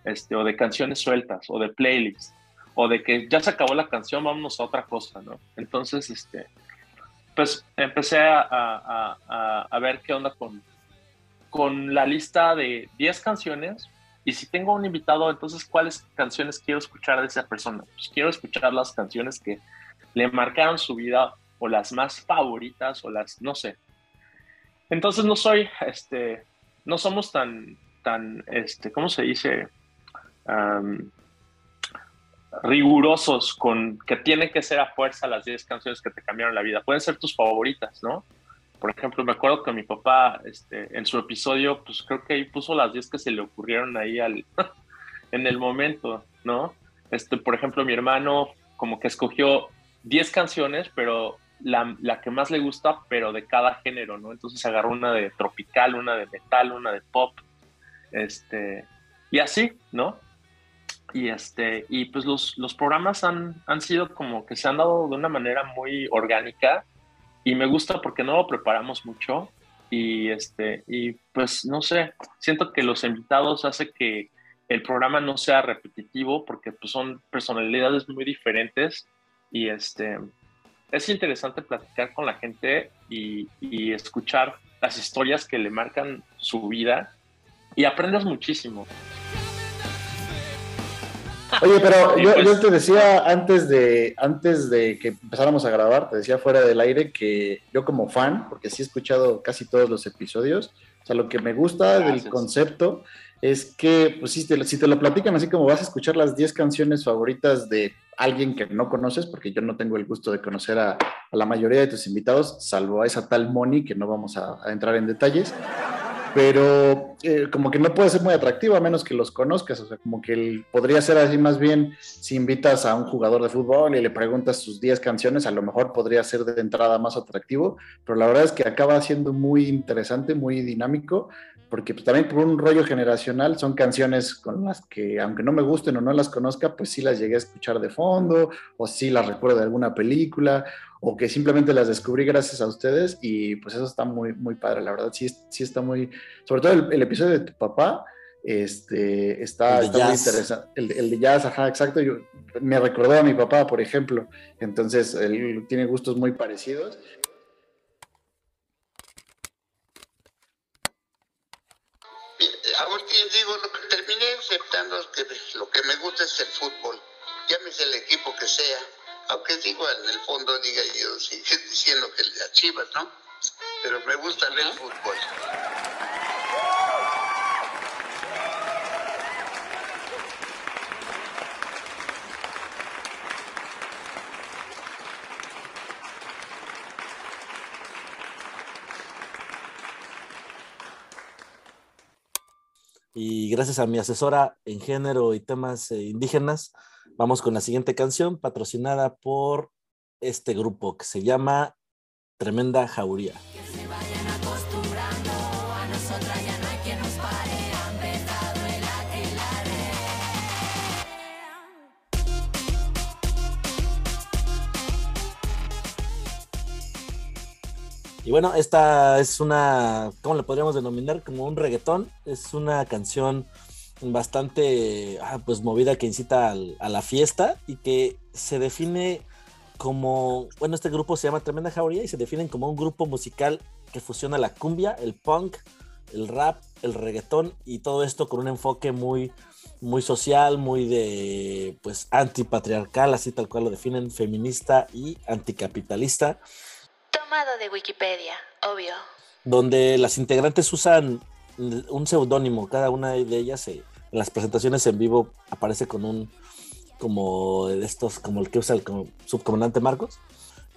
Este, o de canciones sueltas, o de playlists, o de que ya se acabó la canción, vámonos a otra cosa, ¿no? Entonces, este, pues empecé a, a, a ver qué onda con, con la lista de 10 canciones y si tengo un invitado, entonces, ¿cuáles canciones quiero escuchar de esa persona? Pues quiero escuchar las canciones que le marcaron su vida o las más favoritas o las, no sé. Entonces no soy, este, no somos tan, tan, este, ¿cómo se dice? rigurosos con que tienen que ser a fuerza las 10 canciones que te cambiaron la vida. Pueden ser tus favoritas, ¿no? Por ejemplo, me acuerdo que mi papá, este, en su episodio, pues creo que ahí puso las 10 que se le ocurrieron ahí al, en el momento, ¿no? Este, por ejemplo, mi hermano como que escogió 10 canciones, pero la, la, que más le gusta, pero de cada género, ¿no? Entonces agarró una de tropical, una de metal, una de pop, este, y así, ¿no? Y este, y pues los, los programas han, han sido como que se han dado de una manera muy orgánica y me gusta porque no lo preparamos mucho y este y pues no sé siento que los invitados hace que el programa no sea repetitivo porque pues son personalidades muy diferentes y este es interesante platicar con la gente y, escuchar las historias que le marcan su vida y aprendes muchísimo. Oye, pero yo, pues, yo, te decía antes de, antes de que empezáramos a grabar, te decía fuera del aire que yo como fan, porque sí he escuchado casi todos los episodios, o sea, lo que me gusta Gracias. del concepto es que, pues si te, si te lo platican así como vas a escuchar las 10 canciones favoritas de alguien que no conoces, porque yo no tengo el gusto de conocer a, a la mayoría de tus invitados, salvo a esa tal Moni, que no vamos a, a entrar en detalles pero eh, como que no puede ser muy atractivo a menos que los conozcas, o sea, como que el, podría ser así más bien si invitas a un jugador de fútbol y le preguntas sus 10 canciones, a lo mejor podría ser de entrada más atractivo, pero la verdad es que acaba siendo muy interesante, muy dinámico, porque pues, también por un rollo generacional son canciones con las que, aunque no me gusten o no las conozca, pues sí las llegué a escuchar de fondo, o sí las recuerdo de alguna película, o que simplemente las descubrí gracias a ustedes y pues eso está muy, muy padre, la verdad, sí, sí está muy, sobre todo el, el episodio de tu papá, este, está, está muy interesante, el, el de jazz, ajá, exacto, yo, me recordó a mi papá, por ejemplo, entonces él tiene gustos muy parecidos. Aceptando que lo que me gusta es el fútbol, llámese el equipo que sea, aunque digo en el fondo diga yo sigue diciendo que las chivas, ¿no? Pero me gusta el fútbol. Y gracias a mi asesora en género y temas eh, indígenas, vamos con la siguiente canción patrocinada por este grupo que se llama Tremenda Jauría. Y bueno, esta es una, ¿cómo le podríamos denominar? Como un reggaetón. Es una canción bastante, ah, pues, movida que incita al- a la fiesta y que se define como, bueno, este grupo se llama Tremenda Jauría y se definen como un grupo musical que fusiona la cumbia, el punk, el rap, el reggaetón y todo esto con un enfoque muy, muy social, muy de, pues, antipatriarcal, así tal cual lo definen, feminista y anticapitalista Tomado de Wikipedia, obvio. donde las integrantes usan un seudónimo, cada una de ellas eh, en las presentaciones en vivo aparece con un como de estos, como el que usa el subcomandante Marcos.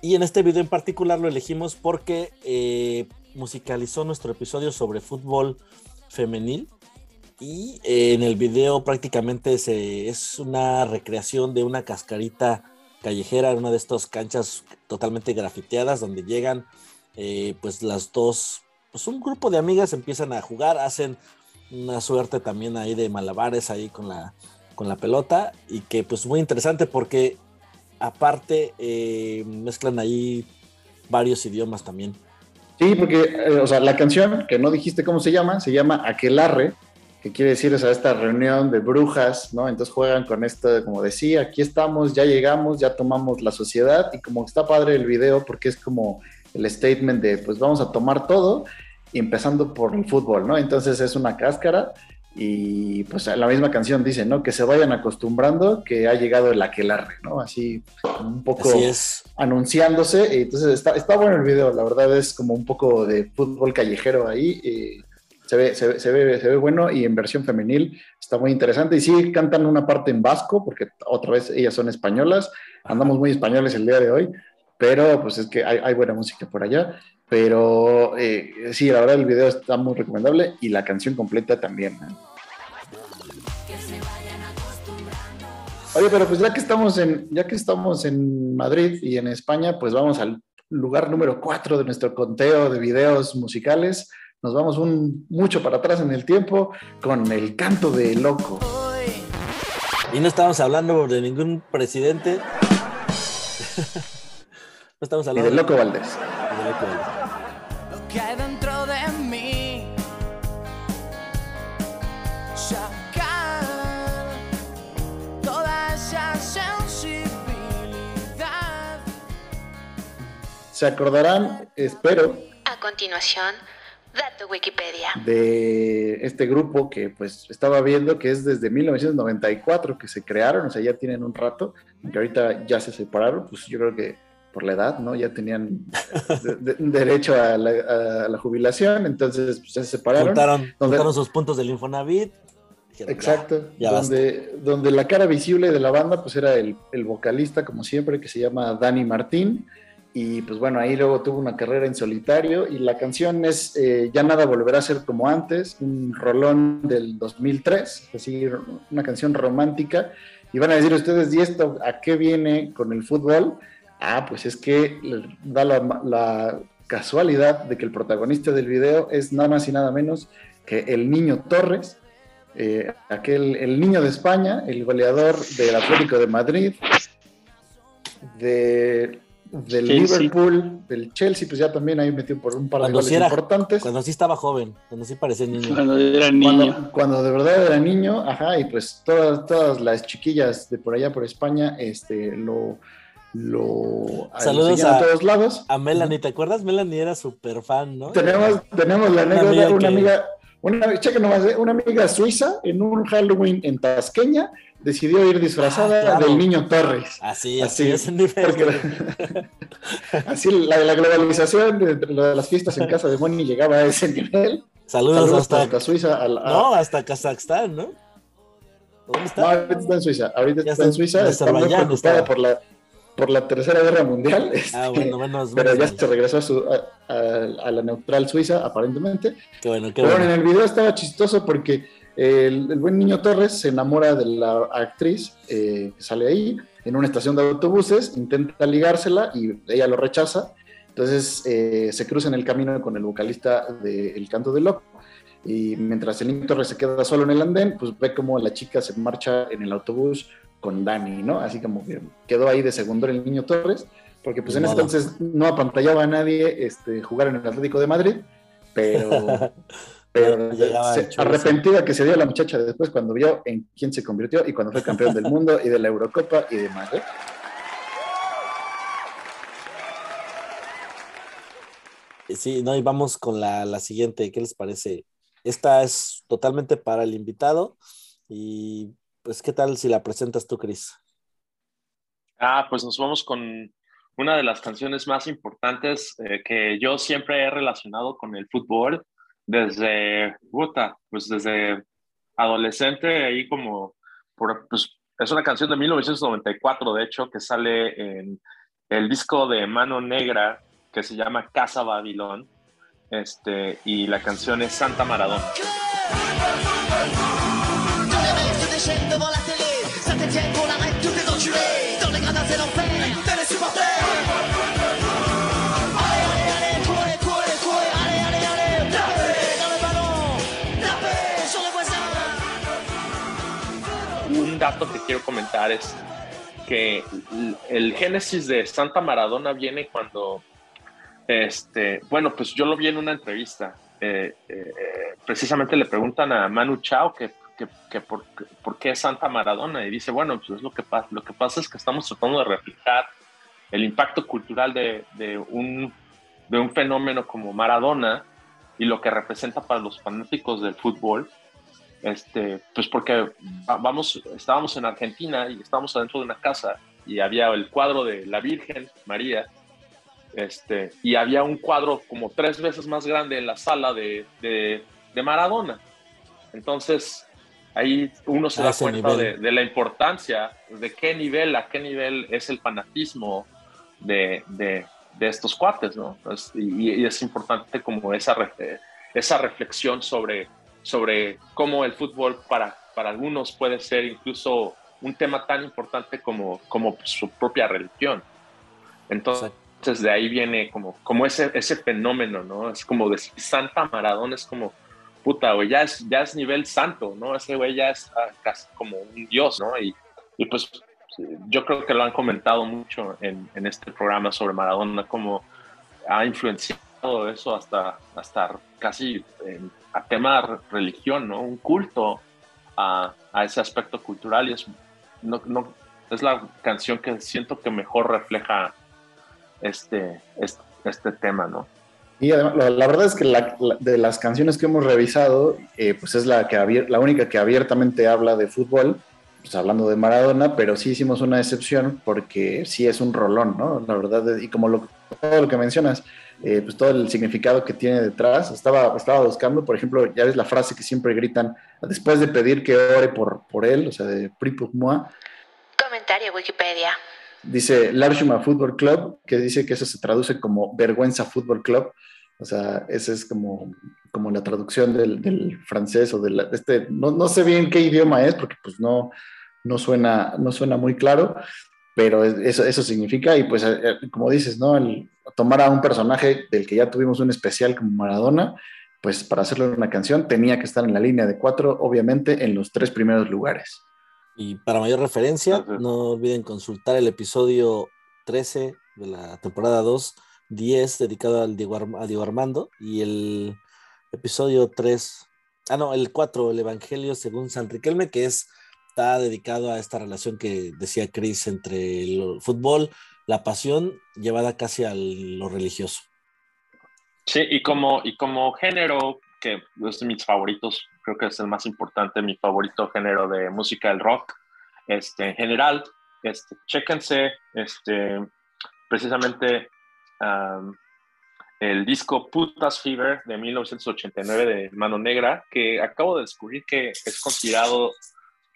Y en este video en particular lo elegimos porque eh, musicalizó nuestro episodio sobre fútbol femenil. Y eh, en el video prácticamente se, es una recreación de una cascarita callejera, una de estas canchas totalmente grafiteadas donde llegan eh, pues las dos, pues un grupo de amigas empiezan a jugar, hacen una suerte también ahí de malabares ahí con la, con la pelota y que pues muy interesante porque aparte eh, mezclan ahí varios idiomas también. Sí, porque, eh, o sea, la canción, que no dijiste cómo se llama, se llama Aquelarre, que quiere decir, o sea, esta reunión de brujas, ¿no? Entonces juegan con esto, como decía, aquí estamos, ya llegamos, ya tomamos la sociedad, y como está padre el video, porque es como el statement de, pues vamos a tomar todo, y empezando por el fútbol, ¿no? Entonces es una cáscara, y pues la misma canción dice, ¿no? Que se vayan acostumbrando que ha llegado el aquelarre, ¿no? Así un poco Así es. anunciándose. Y entonces está, está bueno el video, la verdad es como un poco de fútbol callejero ahí. y se, ve, se, ve, se, ve, se ve bueno y en versión femenil está muy interesante. Y sí cantan una parte en vasco, porque otra vez ellas son españolas. Andamos muy españoles el día de hoy, pero pues es que hay, hay buena música por allá. Pero eh, sí, la verdad el video está muy recomendable y la canción completa también. ¿eh? Oye, pero pues ya que estamos en, ya que estamos en Madrid y en España, pues vamos al lugar número 4 de nuestro conteo de videos musicales. Nos vamos un, mucho para atrás en el tiempo con el canto de loco. Y no estamos hablando de ningún presidente. no estamos Y hablando de Loco Valdés. de Loco Valdés. lo que hay dentro de mí. Sacar toda esa sensibilidad. Se acordarán, espero, A continuación, dato Wikipedia. de este grupo que pues estaba viendo que es desde 1994 que se crearon, o sea, ya tienen un rato, aunque ahorita ya se separaron, pues yo creo que por la edad, ¿no? Ya tenían de- de- derecho a la, a la jubilación, entonces pues ya se separaron. Juntaron, Donde- juntaron sus puntos del Infonavit. Dijeron, Exacto, ya basta. donde, donde la cara visible de la banda pues era el, el vocalista, como siempre, que se llama Dani Martín, y pues bueno, ahí luego tuvo una carrera en solitario, y la canción es eh, Ya nada volverá a ser como antes, un rolón del 2003, así una canción romántica, y van a decir ustedes, ¿y esto a qué viene con el fútbol? Ah, pues es que da la, la casualidad de que el protagonista del video es nada más y nada menos que el niño Torres, eh, aquel, el niño de España, el goleador del Atlético de Madrid, de, del Chelsea. Liverpool, del Chelsea, pues ya también ahí metió por un par de Cuando goles sí, era, importantes. cuando sí estaba joven, cuando sí parecía niño. Cuando era niño. Cuando, cuando de verdad era niño, ajá, y pues todas, todas las chiquillas de por allá por España, este, lo, lo, Saludos a, a- todos lados. A Melanie, ¿te acuerdas? Melanie era súper fan, ¿no? Tenemos, tenemos la Una anécdota de amiga una que- amiga, una, cheque nomás, eh, una amiga suiza en un Halloween en Tasqueña decidió ir disfrazada Ah, claro. del niño Torres. Así, Así, así, nivel. porque- así la, la globalización de, de las fiestas en casa de Moni llegaba a ese nivel. Saludos, hasta, Suiza. a la- a- No, hasta Kazajstán, ¿no? ¿Dónde está? No, ahorita está en Suiza. Ahorita Ya está en está- Suiza. Está muy preocupada estaba. por la, por la Tercera Guerra Mundial. este, Ah, bueno, menos, pero menos ya se regresó a, su- a- la neutral Suiza, aparentemente. Qué bueno, qué Pero bueno, bueno. en el video estaba chistoso porque el, el buen niño Torres se enamora de la actriz eh, que sale ahí en una estación de autobuses, intenta ligársela y ella lo rechaza. Entonces eh, se cruza en el camino con el vocalista de El Canto del Loco. Y mientras el niño Torres se queda solo en el andén, pues ve como la chica se marcha en el autobús con Dani, ¿no? Así como que quedó ahí de segundo el niño Torres, porque pues en ese entonces no apantallaba a nadie este, jugar en el Atlético de Madrid, pero, pero se- arrepentida que se dio la muchacha después cuando vio en quién se convirtió y cuando fue campeón del mundo y de la Eurocopa y demás. ¿eh? Sí, no, y vamos con la, la siguiente. ¿Qué les parece? Esta es totalmente para el invitado. Y pues, ¿qué tal si la presentas tú, Cris? Ah, pues nos vamos con una de las canciones más importantes eh, que yo siempre he relacionado con el fútbol desde, puta, pues desde adolescente, ahí como, pues es una canción de 1994, de hecho, que sale en el disco de Mano Negra que se llama Casa Babilón, este, y la canción es Santa Maradona. Un dato que quiero comentar es que el génesis de Santa Maradona viene cuando, este, bueno, pues yo lo vi en una entrevista. eh, eh, precisamente le preguntan a Manu Chao que, que- que por, por qué Santa Maradona y dice, bueno, pues es lo que pasa. Lo que pasa es que estamos tratando de reflejar el impacto cultural de un, de un fenómeno como Maradona y lo que representa para los fanáticos del fútbol este, pues porque va- vamos, estábamos en Argentina y estábamos adentro de una casa y había el cuadro de la Virgen María, este, y había un cuadro como tres veces más grande en la sala de, de, de Maradona. Entonces, ahí uno se da cuenta de, de la importancia, de qué nivel, a qué nivel es el fanatismo de, de, de estos cuates, ¿no? Pues, y, y es importante como esa, esa reflexión sobre, sobre cómo el fútbol para, para algunos puede ser incluso un tema tan importante como, como su propia religión. Entonces, de ahí viene como, como ese, ese fenómeno, ¿no? Es como decir Santa Maradona, es como, puta, güey, ya es, ya es nivel santo, ¿no? Ese güey ya es ah, casi como un dios, ¿no? Y, y pues yo creo que lo han comentado mucho en, en este programa sobre Maradona, como ha influenciado eso hasta, hasta casi en- a tema religión, ¿no? Un culto a, a ese aspecto cultural y es, no, no, es la canción que siento que mejor refleja este, este, tema, ¿no? Y además, la, verdad es que la- de las canciones que hemos revisado, eh, pues es la, que la única que abiertamente habla de fútbol, pues hablando de Maradona, pero sí hicimos una excepción porque sí es un rolón, ¿no? La verdad, y como lo, todo lo que mencionas, eh, pues todo el significado que tiene detrás, estaba, estaba buscando, por ejemplo, ya ves la frase que siempre gritan después de pedir que ore por, por él, o sea, de moi, Comentario Wikipedia. dice Larchuma Football Club, que dice que eso se traduce como Vergüenza Football Club. O sea, esa es como, como la traducción del, del francés o de este, no, no sé bien qué idioma es, porque pues no, no, suena, no suena muy claro, pero es- eso, eso significa, y pues eh, eh, como dices, ¿no? El tomar a un personaje del que ya tuvimos un especial como Maradona, pues para hacerle una canción tenía que estar en la línea de cuatro, obviamente en los tres primeros lugares. Y para mayor referencia, no olviden consultar el episodio 13 de la temporada 2, 10 dedicado al Diego, a Diego Armando y el episodio 3, ah no, el 4, el Evangelio según San Riquelme, que es, está dedicado a esta relación que decía Chris entre el fútbol, la pasión llevada casi a lo religioso. Sí, y como, y como género, que es de mis favoritos, creo que es el más importante, mi favorito género de música, el rock, este, en general, este, chéquense, este, precisamente am, el disco Putas Fever de 1989 de Mano Negra, que acabo de descubrir que es considerado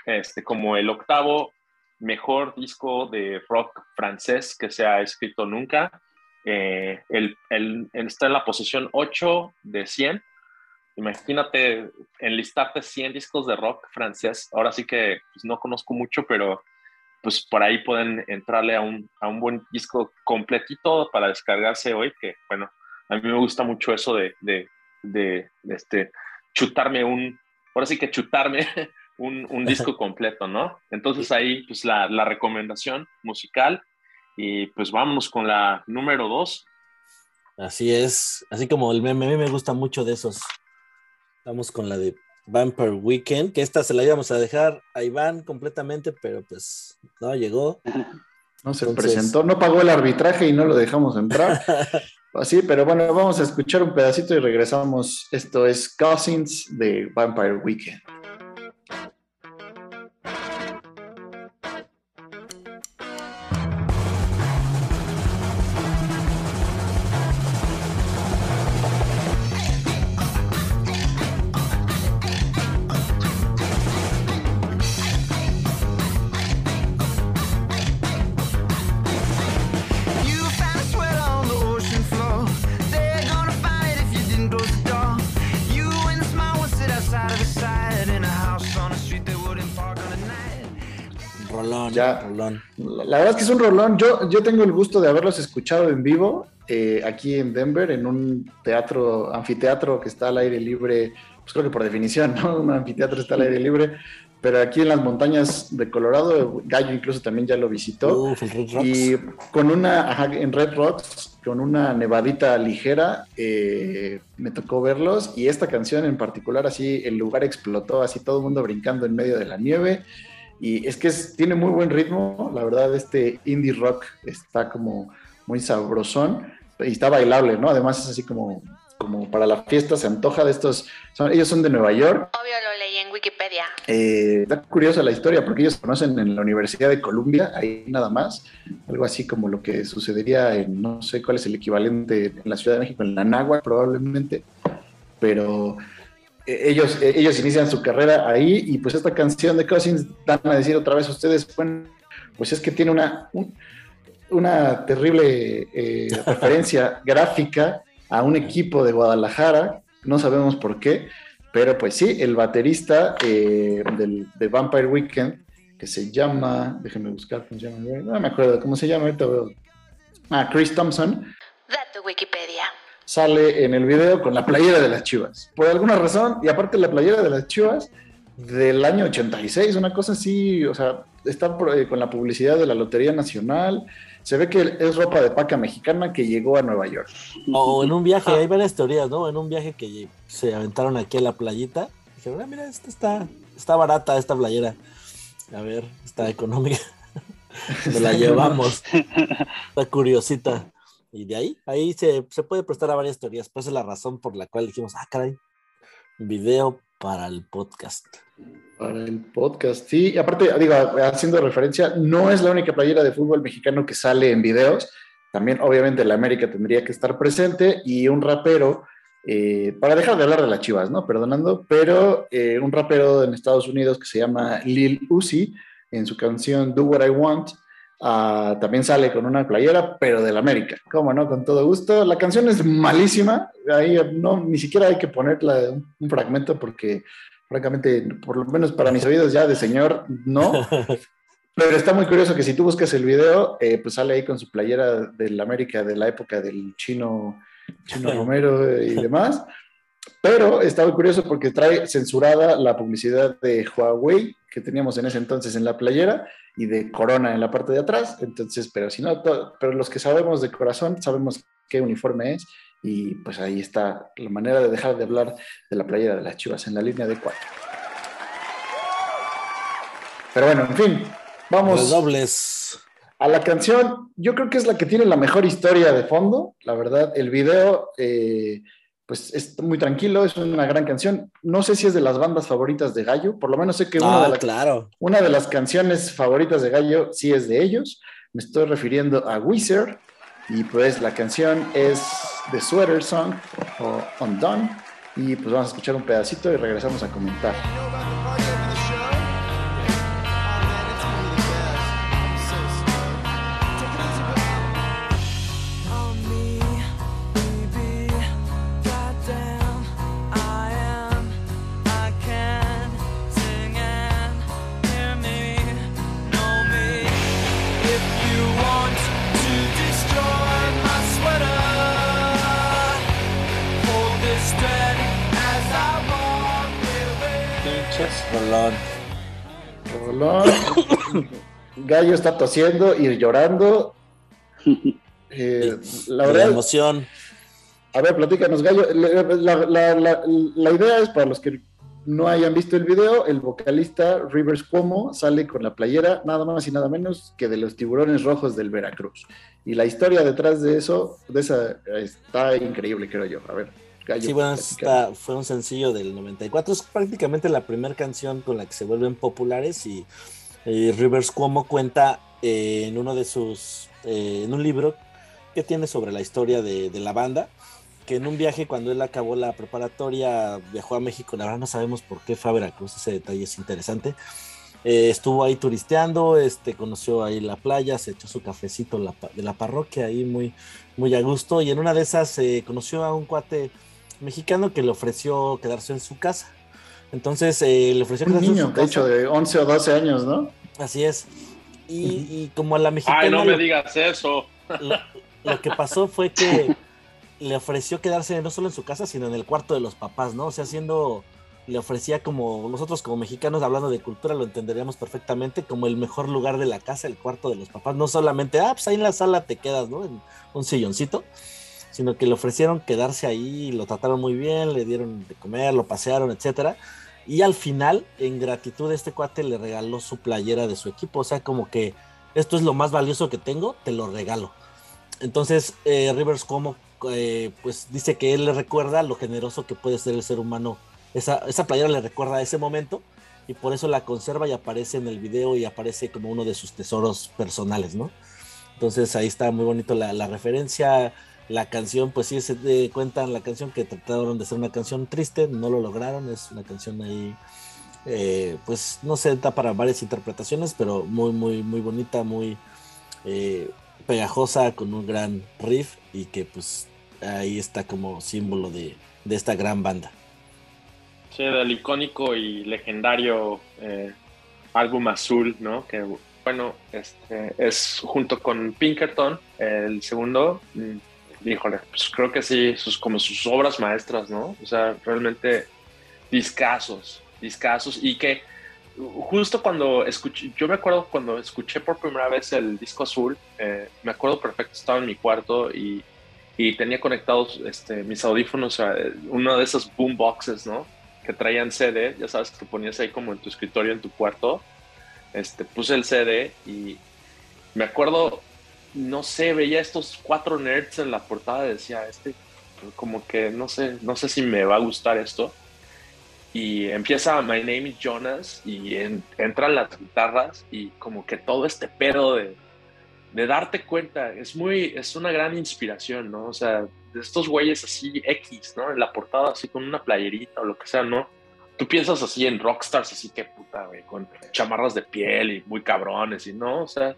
este, como el octavo mejor disco de rock francés que se ha escrito nunca. Eh, el, el- está en la posición 8 de 100. Imagínate enlistarte 100 discos de rock francés. Ahora sí que pues, no conozco mucho, pero pues por ahí pueden entrarle a un, a un buen disco completito para descargarse hoy, que bueno, a mí me gusta mucho eso de, de, de- de, este, chutarme un, ahora sí que chutarme un, un disco completo, ¿no? Entonces ahí pues la, la recomendación musical y pues vámonos con la número dos. Así es, así como el meme, a mí me gusta mucho de esos. Vamos con la de Vampire Weekend, que esta se la íbamos a dejar a Iván completamente, pero pues no llegó. No se Entonces- presentó, no pagó el arbitraje y no lo dejamos entrar. Así, pero bueno, vamos a escuchar un pedacito y regresamos. Esto es Cousins de Vampire Weekend. Que es un rolón. Yo, yo tengo el gusto de haberlos escuchado en vivo eh, aquí en Denver, en un teatro, anfiteatro que está al aire libre, pues creo que por definición, ¿no? Un anfiteatro está al aire libre. Pero aquí en las montañas de Colorado, Gallo incluso también ya lo visitó. Uf. Y con una, ajá, en Red Rocks, con una nevadita ligera, eh, me tocó verlos. Y esta canción en particular, así, el lugar explotó, así todo el mundo brincando en medio de la nieve. Y es que es- tiene muy buen ritmo, la verdad, este indie rock está como muy sabrosón y está bailable, ¿no? Además es así como, como para la fiesta, se antoja de estos, son- ellos son de Nueva York, Obvio lo leí en Wikipedia. eh, está curiosa la historia porque ellos se conocen en la Universidad de Columbia, ahí nada más, algo así como lo que sucedería en, no sé cuál es el equivalente en la Ciudad de México, en la Náhuatl probablemente, pero ellos, eh, ellos inician su carrera ahí y pues esta canción de Cousins dan a decir otra vez ustedes, bueno, pues es que tiene una, un- una terrible eh, referencia gráfica a un equipo de Guadalajara, no sabemos por qué, pero pues sí, el baterista eh, del, de Vampire Weekend, que se llama, déjenme buscar cómo se llama, no me acuerdo cómo se llama, ahorita veo. Ah, Chris Thompson, Dato Wikipedia. Sale en el video con la playera de las Chivas. Por alguna razón, y aparte la playera de las Chivas del año 86, una cosa así, o sea, está eh, con la publicidad de la Lotería Nacional. Se ve que es ropa de paca mexicana que llegó a Nueva York. O en un viaje, hay varias teorías, ¿no? En un viaje que se aventaron aquí a la playita. Dijeron, ah, mira, esta está, está barata esta playera. A ver, está económica. Nos la llevamos. Está curiosita. Y de ahí, ahí se, se puede prestar a varias teorías. Pues es la razón por la cual dijimos, ah, caray, video para el podcast. Para el podcast, sí. Y aparte, digo, haciendo referencia, no es la única playera de fútbol mexicano que sale en videos. También, obviamente, la América tendría que estar presente y un rapero, eh, para dejar de hablar de las chivas, ¿no? Perdonando, pero eh, un rapero en Estados Unidos que se llama Lil Uzi, en su canción Do What I Want, ah, también sale con una playera, pero del América. ¿Cómo no? Con todo gusto. La canción es malísima, ahí no, ni siquiera hay que ponerla un, un fragmento porque francamente, por lo menos para mis oídos ya de señor, no. Pero está muy curioso que si tú buscas el video, eh, pues sale ahí con su playera del América de la época del chino, chino Romero y demás. Pero está muy curioso porque trae censurada la publicidad de Huawei que teníamos en ese entonces en la playera y de Corona en la parte de atrás. Entonces, pero si no, pero los que sabemos de corazón sabemos qué uniforme es y pues ahí está la manera de dejar de hablar de la playera de las Chivas en la línea de cuatro. Pero bueno, en fin, vamos dobles. a la canción. Yo creo que es la que tiene la mejor historia de fondo, la verdad. El video, eh, pues es muy tranquilo, es una gran canción. No sé si es de las bandas favoritas de Gallo, por lo menos sé que una, Ah, de, las- claro. una de las canciones favoritas de Gallo sí es de ellos. Me estoy refiriendo a Wizard y pues la canción es The Sweater Song o Undone. Y pues vamos a escuchar un pedacito y regresamos a comentar. Rolón. Rolón. Gallo está tosiendo y llorando. Eh, la emoción. a ver, platícanos, Gallo. La, la- la- la- la idea es para los que no hayan visto el video, el vocalista Rivers Cuomo sale con la playera nada más y nada menos que de los tiburones rojos del Veracruz. Y la historia detrás de eso, de esa, está increíble, creo yo. A ver, Gallo. Sí, bueno, esta fue un sencillo del 94. Es prácticamente la primera canción con la que se vuelven populares y, y Rivers Cuomo cuenta eh, en uno de sus, eh, en un libro que tiene sobre la historia de, de la banda, que en un viaje cuando él acabó la preparatoria viajó a México, la verdad no sabemos por qué fue a Veracruz, ese detalle es interesante. Eh, estuvo ahí turisteando, este, conoció ahí la playa, se echó su cafecito la de la parroquia ahí muy, muy a gusto y en una de esas eh, conoció a un cuate mexicano que le ofreció quedarse en su casa. Entonces eh, le ofreció Un quedarse en niño, su de casa. hecho, de 11 o 12 años, ¿no? Así es. Y, y como a la mexicana. Ay, no me lo- digas eso. lo, lo que pasó fue que le ofreció quedarse no solo en su casa, sino en el cuarto de los papás, ¿no? O sea, haciendo, le ofrecía como, nosotros como mexicanos hablando de cultura lo entenderíamos perfectamente, como el mejor lugar de la casa, el cuarto de los papás, no solamente, ah, pues ahí en la sala te quedas, ¿no? En un silloncito, sino que le ofrecieron quedarse ahí, lo trataron muy bien, le dieron de comer, lo pasearon, etcétera. Y al final, en gratitud, este cuate le regaló su playera de su equipo. O sea, como que esto es lo más valioso que tengo, te lo regalo. Entonces, eh, Rivers como eh, pues dice que él le recuerda lo generoso que puede ser el ser humano. Esa, esa playera le recuerda a ese momento y por eso la conserva y aparece en el video y aparece como uno de sus tesoros personales, ¿no? Entonces ahí está muy bonito la, la referencia. La canción, pues sí, se eh, cuentan la canción que trataron de ser una canción triste, no lo lograron, es una canción ahí, eh, pues no sé, da para varias interpretaciones, pero muy, muy, muy bonita, muy eh, pegajosa, con un gran riff y que pues ahí está como símbolo de, de esta gran banda. Sí, del icónico y legendario eh, álbum azul, ¿no? Que bueno, este es junto con Pinkerton, el segundo. Híjole, pues creo que sí, sus, como sus obras maestras, ¿no? O sea, realmente discasos, discasos. Y que justo cuando escuché, yo me acuerdo cuando escuché por primera vez el disco azul, eh, me acuerdo perfecto, estaba en mi cuarto y, y tenía conectados este, mis audífonos a uno de esos boomboxes, ¿no? Que traían CD, ya sabes que ponías ahí como en tu escritorio, en tu cuarto. Este, puse el CD y me acuerdo, no sé, veía estos cuatro nerds en la portada decía, este, como que no sé, no sé si me va a gustar esto. Y empieza My Name is Jonas y en- entran las guitarras y como que todo este pedo de, de darte cuenta, es muy, es una gran inspiración, ¿no? O sea, de estos güeyes así X, ¿no? En la portada así con una playerita o lo que sea, ¿no? Tú piensas así en rockstars, así que puta, güey, con chamarras de piel y muy cabrones y no, o sea,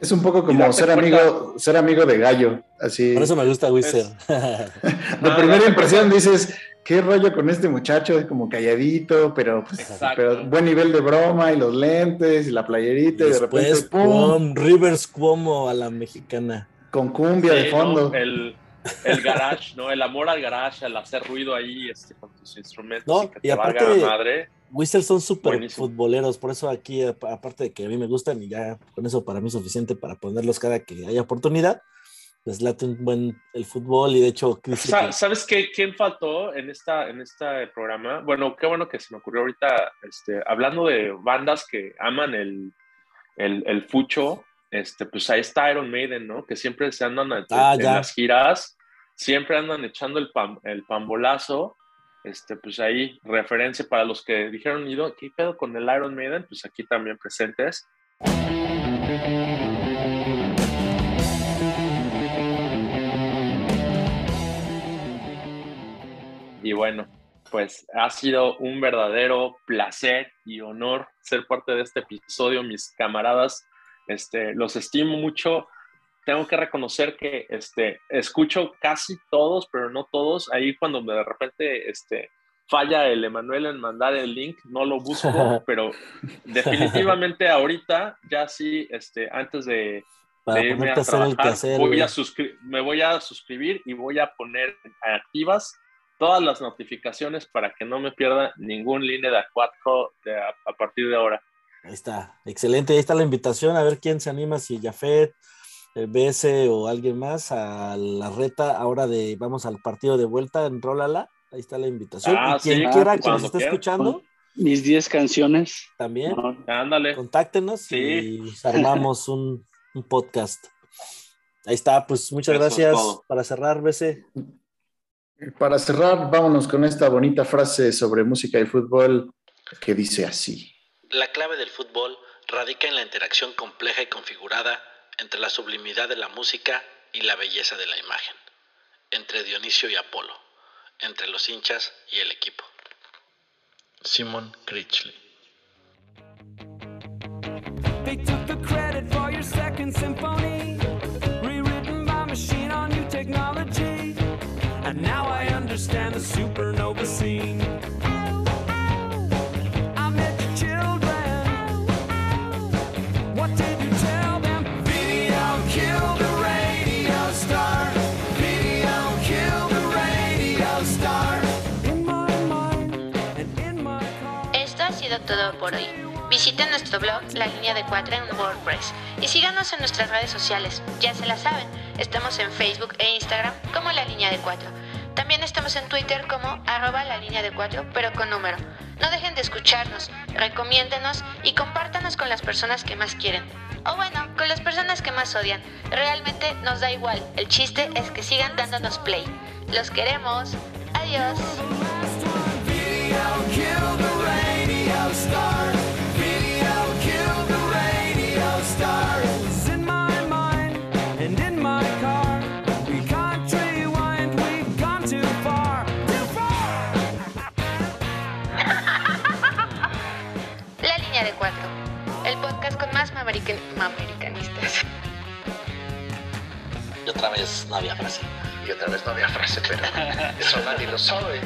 Es un poco como ser cuenta- amigo, ser amigo de gallo. Así. Por eso me gusta Wizard. De primera impresión dices, qué rollo con este muchacho, es como calladito, pero, pues, pero buen nivel de broma y los lentes y la playerita y, de Después, repente, ¡pum! Cuom, Rivers Cuomo a la mexicana. Con cumbia de fondo. ¿no? El, el garage, ¿no? El amor al garage, al hacer ruido ahí este, con tus instrumentos No, y que y te aparte- valga la madre. Wizards son súper futboleros, por eso aquí, ap- aparte de que a mí me gustan y ya con eso para mí es suficiente para ponerlos cada que haya oportunidad, les late un buen el fútbol y de hecho que- ¿Sabes qué, quién faltó en, esta, en este programa? Bueno, qué bueno que se me ocurrió ahorita, este, hablando de bandas que aman el, el, el fucho, este, pues ahí está Iron Maiden, ¿no? Que siempre se andan en, Ah, en ya. las giras, siempre andan echando el, el pambolazo. Este, pues ahí, referencia para los que dijeron, "¿Y ¿qué pedo con el Iron Maiden? Pues aquí también presentes. Y bueno, pues ha sido un verdadero placer y honor ser parte de este episodio, mis camaradas. Este, los estimo mucho. Tengo que reconocer que este, escucho casi todos, pero no todos. Ahí cuando de repente este, falla el Emanuel en mandar el link, no lo busco, pero definitivamente ahorita, ya sí, este, antes de, irme a trabajar, voy a me voy a suscribir y voy a poner activas todas las notificaciones para que no me pierda ningún línea de A4 de a, a partir de ahora. Ahí está, excelente, ahí está la invitación, a ver quién se anima, si Jafet, BS o alguien más a la reta ahora de vamos al partido de vuelta en Rólala, ahí está la invitación. Ah, y quien sí, quiera que nos esté quiera. escuchando, Mis 10 canciones. también No, Ándale. contáctenos Sí. y armamos un, un podcast. Ahí está, pues muchas Eso gracias para cerrar, BC. Para cerrar, vámonos con esta bonita frase sobre música y fútbol que dice así. La clave del fútbol radica en la interacción compleja y configurada entre la sublimidad de la música y la belleza de la imagen, entre Dionisio y Apolo, entre los hinchas y el equipo. Simon Critchley. And now I understand the supernova scene. Por nuestro blog La Línea de Cuatro en WordPress y síganos en nuestras redes sociales. Ya se la saben, estamos en Facebook e Instagram como La Línea de Cuatro. También estamos en Twitter como arroba la línea de cuatro, pero con número. No dejen de escucharnos, recomiéndenos y compártanos con las personas que más quieren. O bueno, con las personas que más odian. Realmente nos da igual. El chiste es que sigan dándonos play. Los queremos. Adiós. El podcast con más mamerican- mamericanistas. Y otra vez no había frase. Y otra vez no había frase, pero eso nadie lo sabe.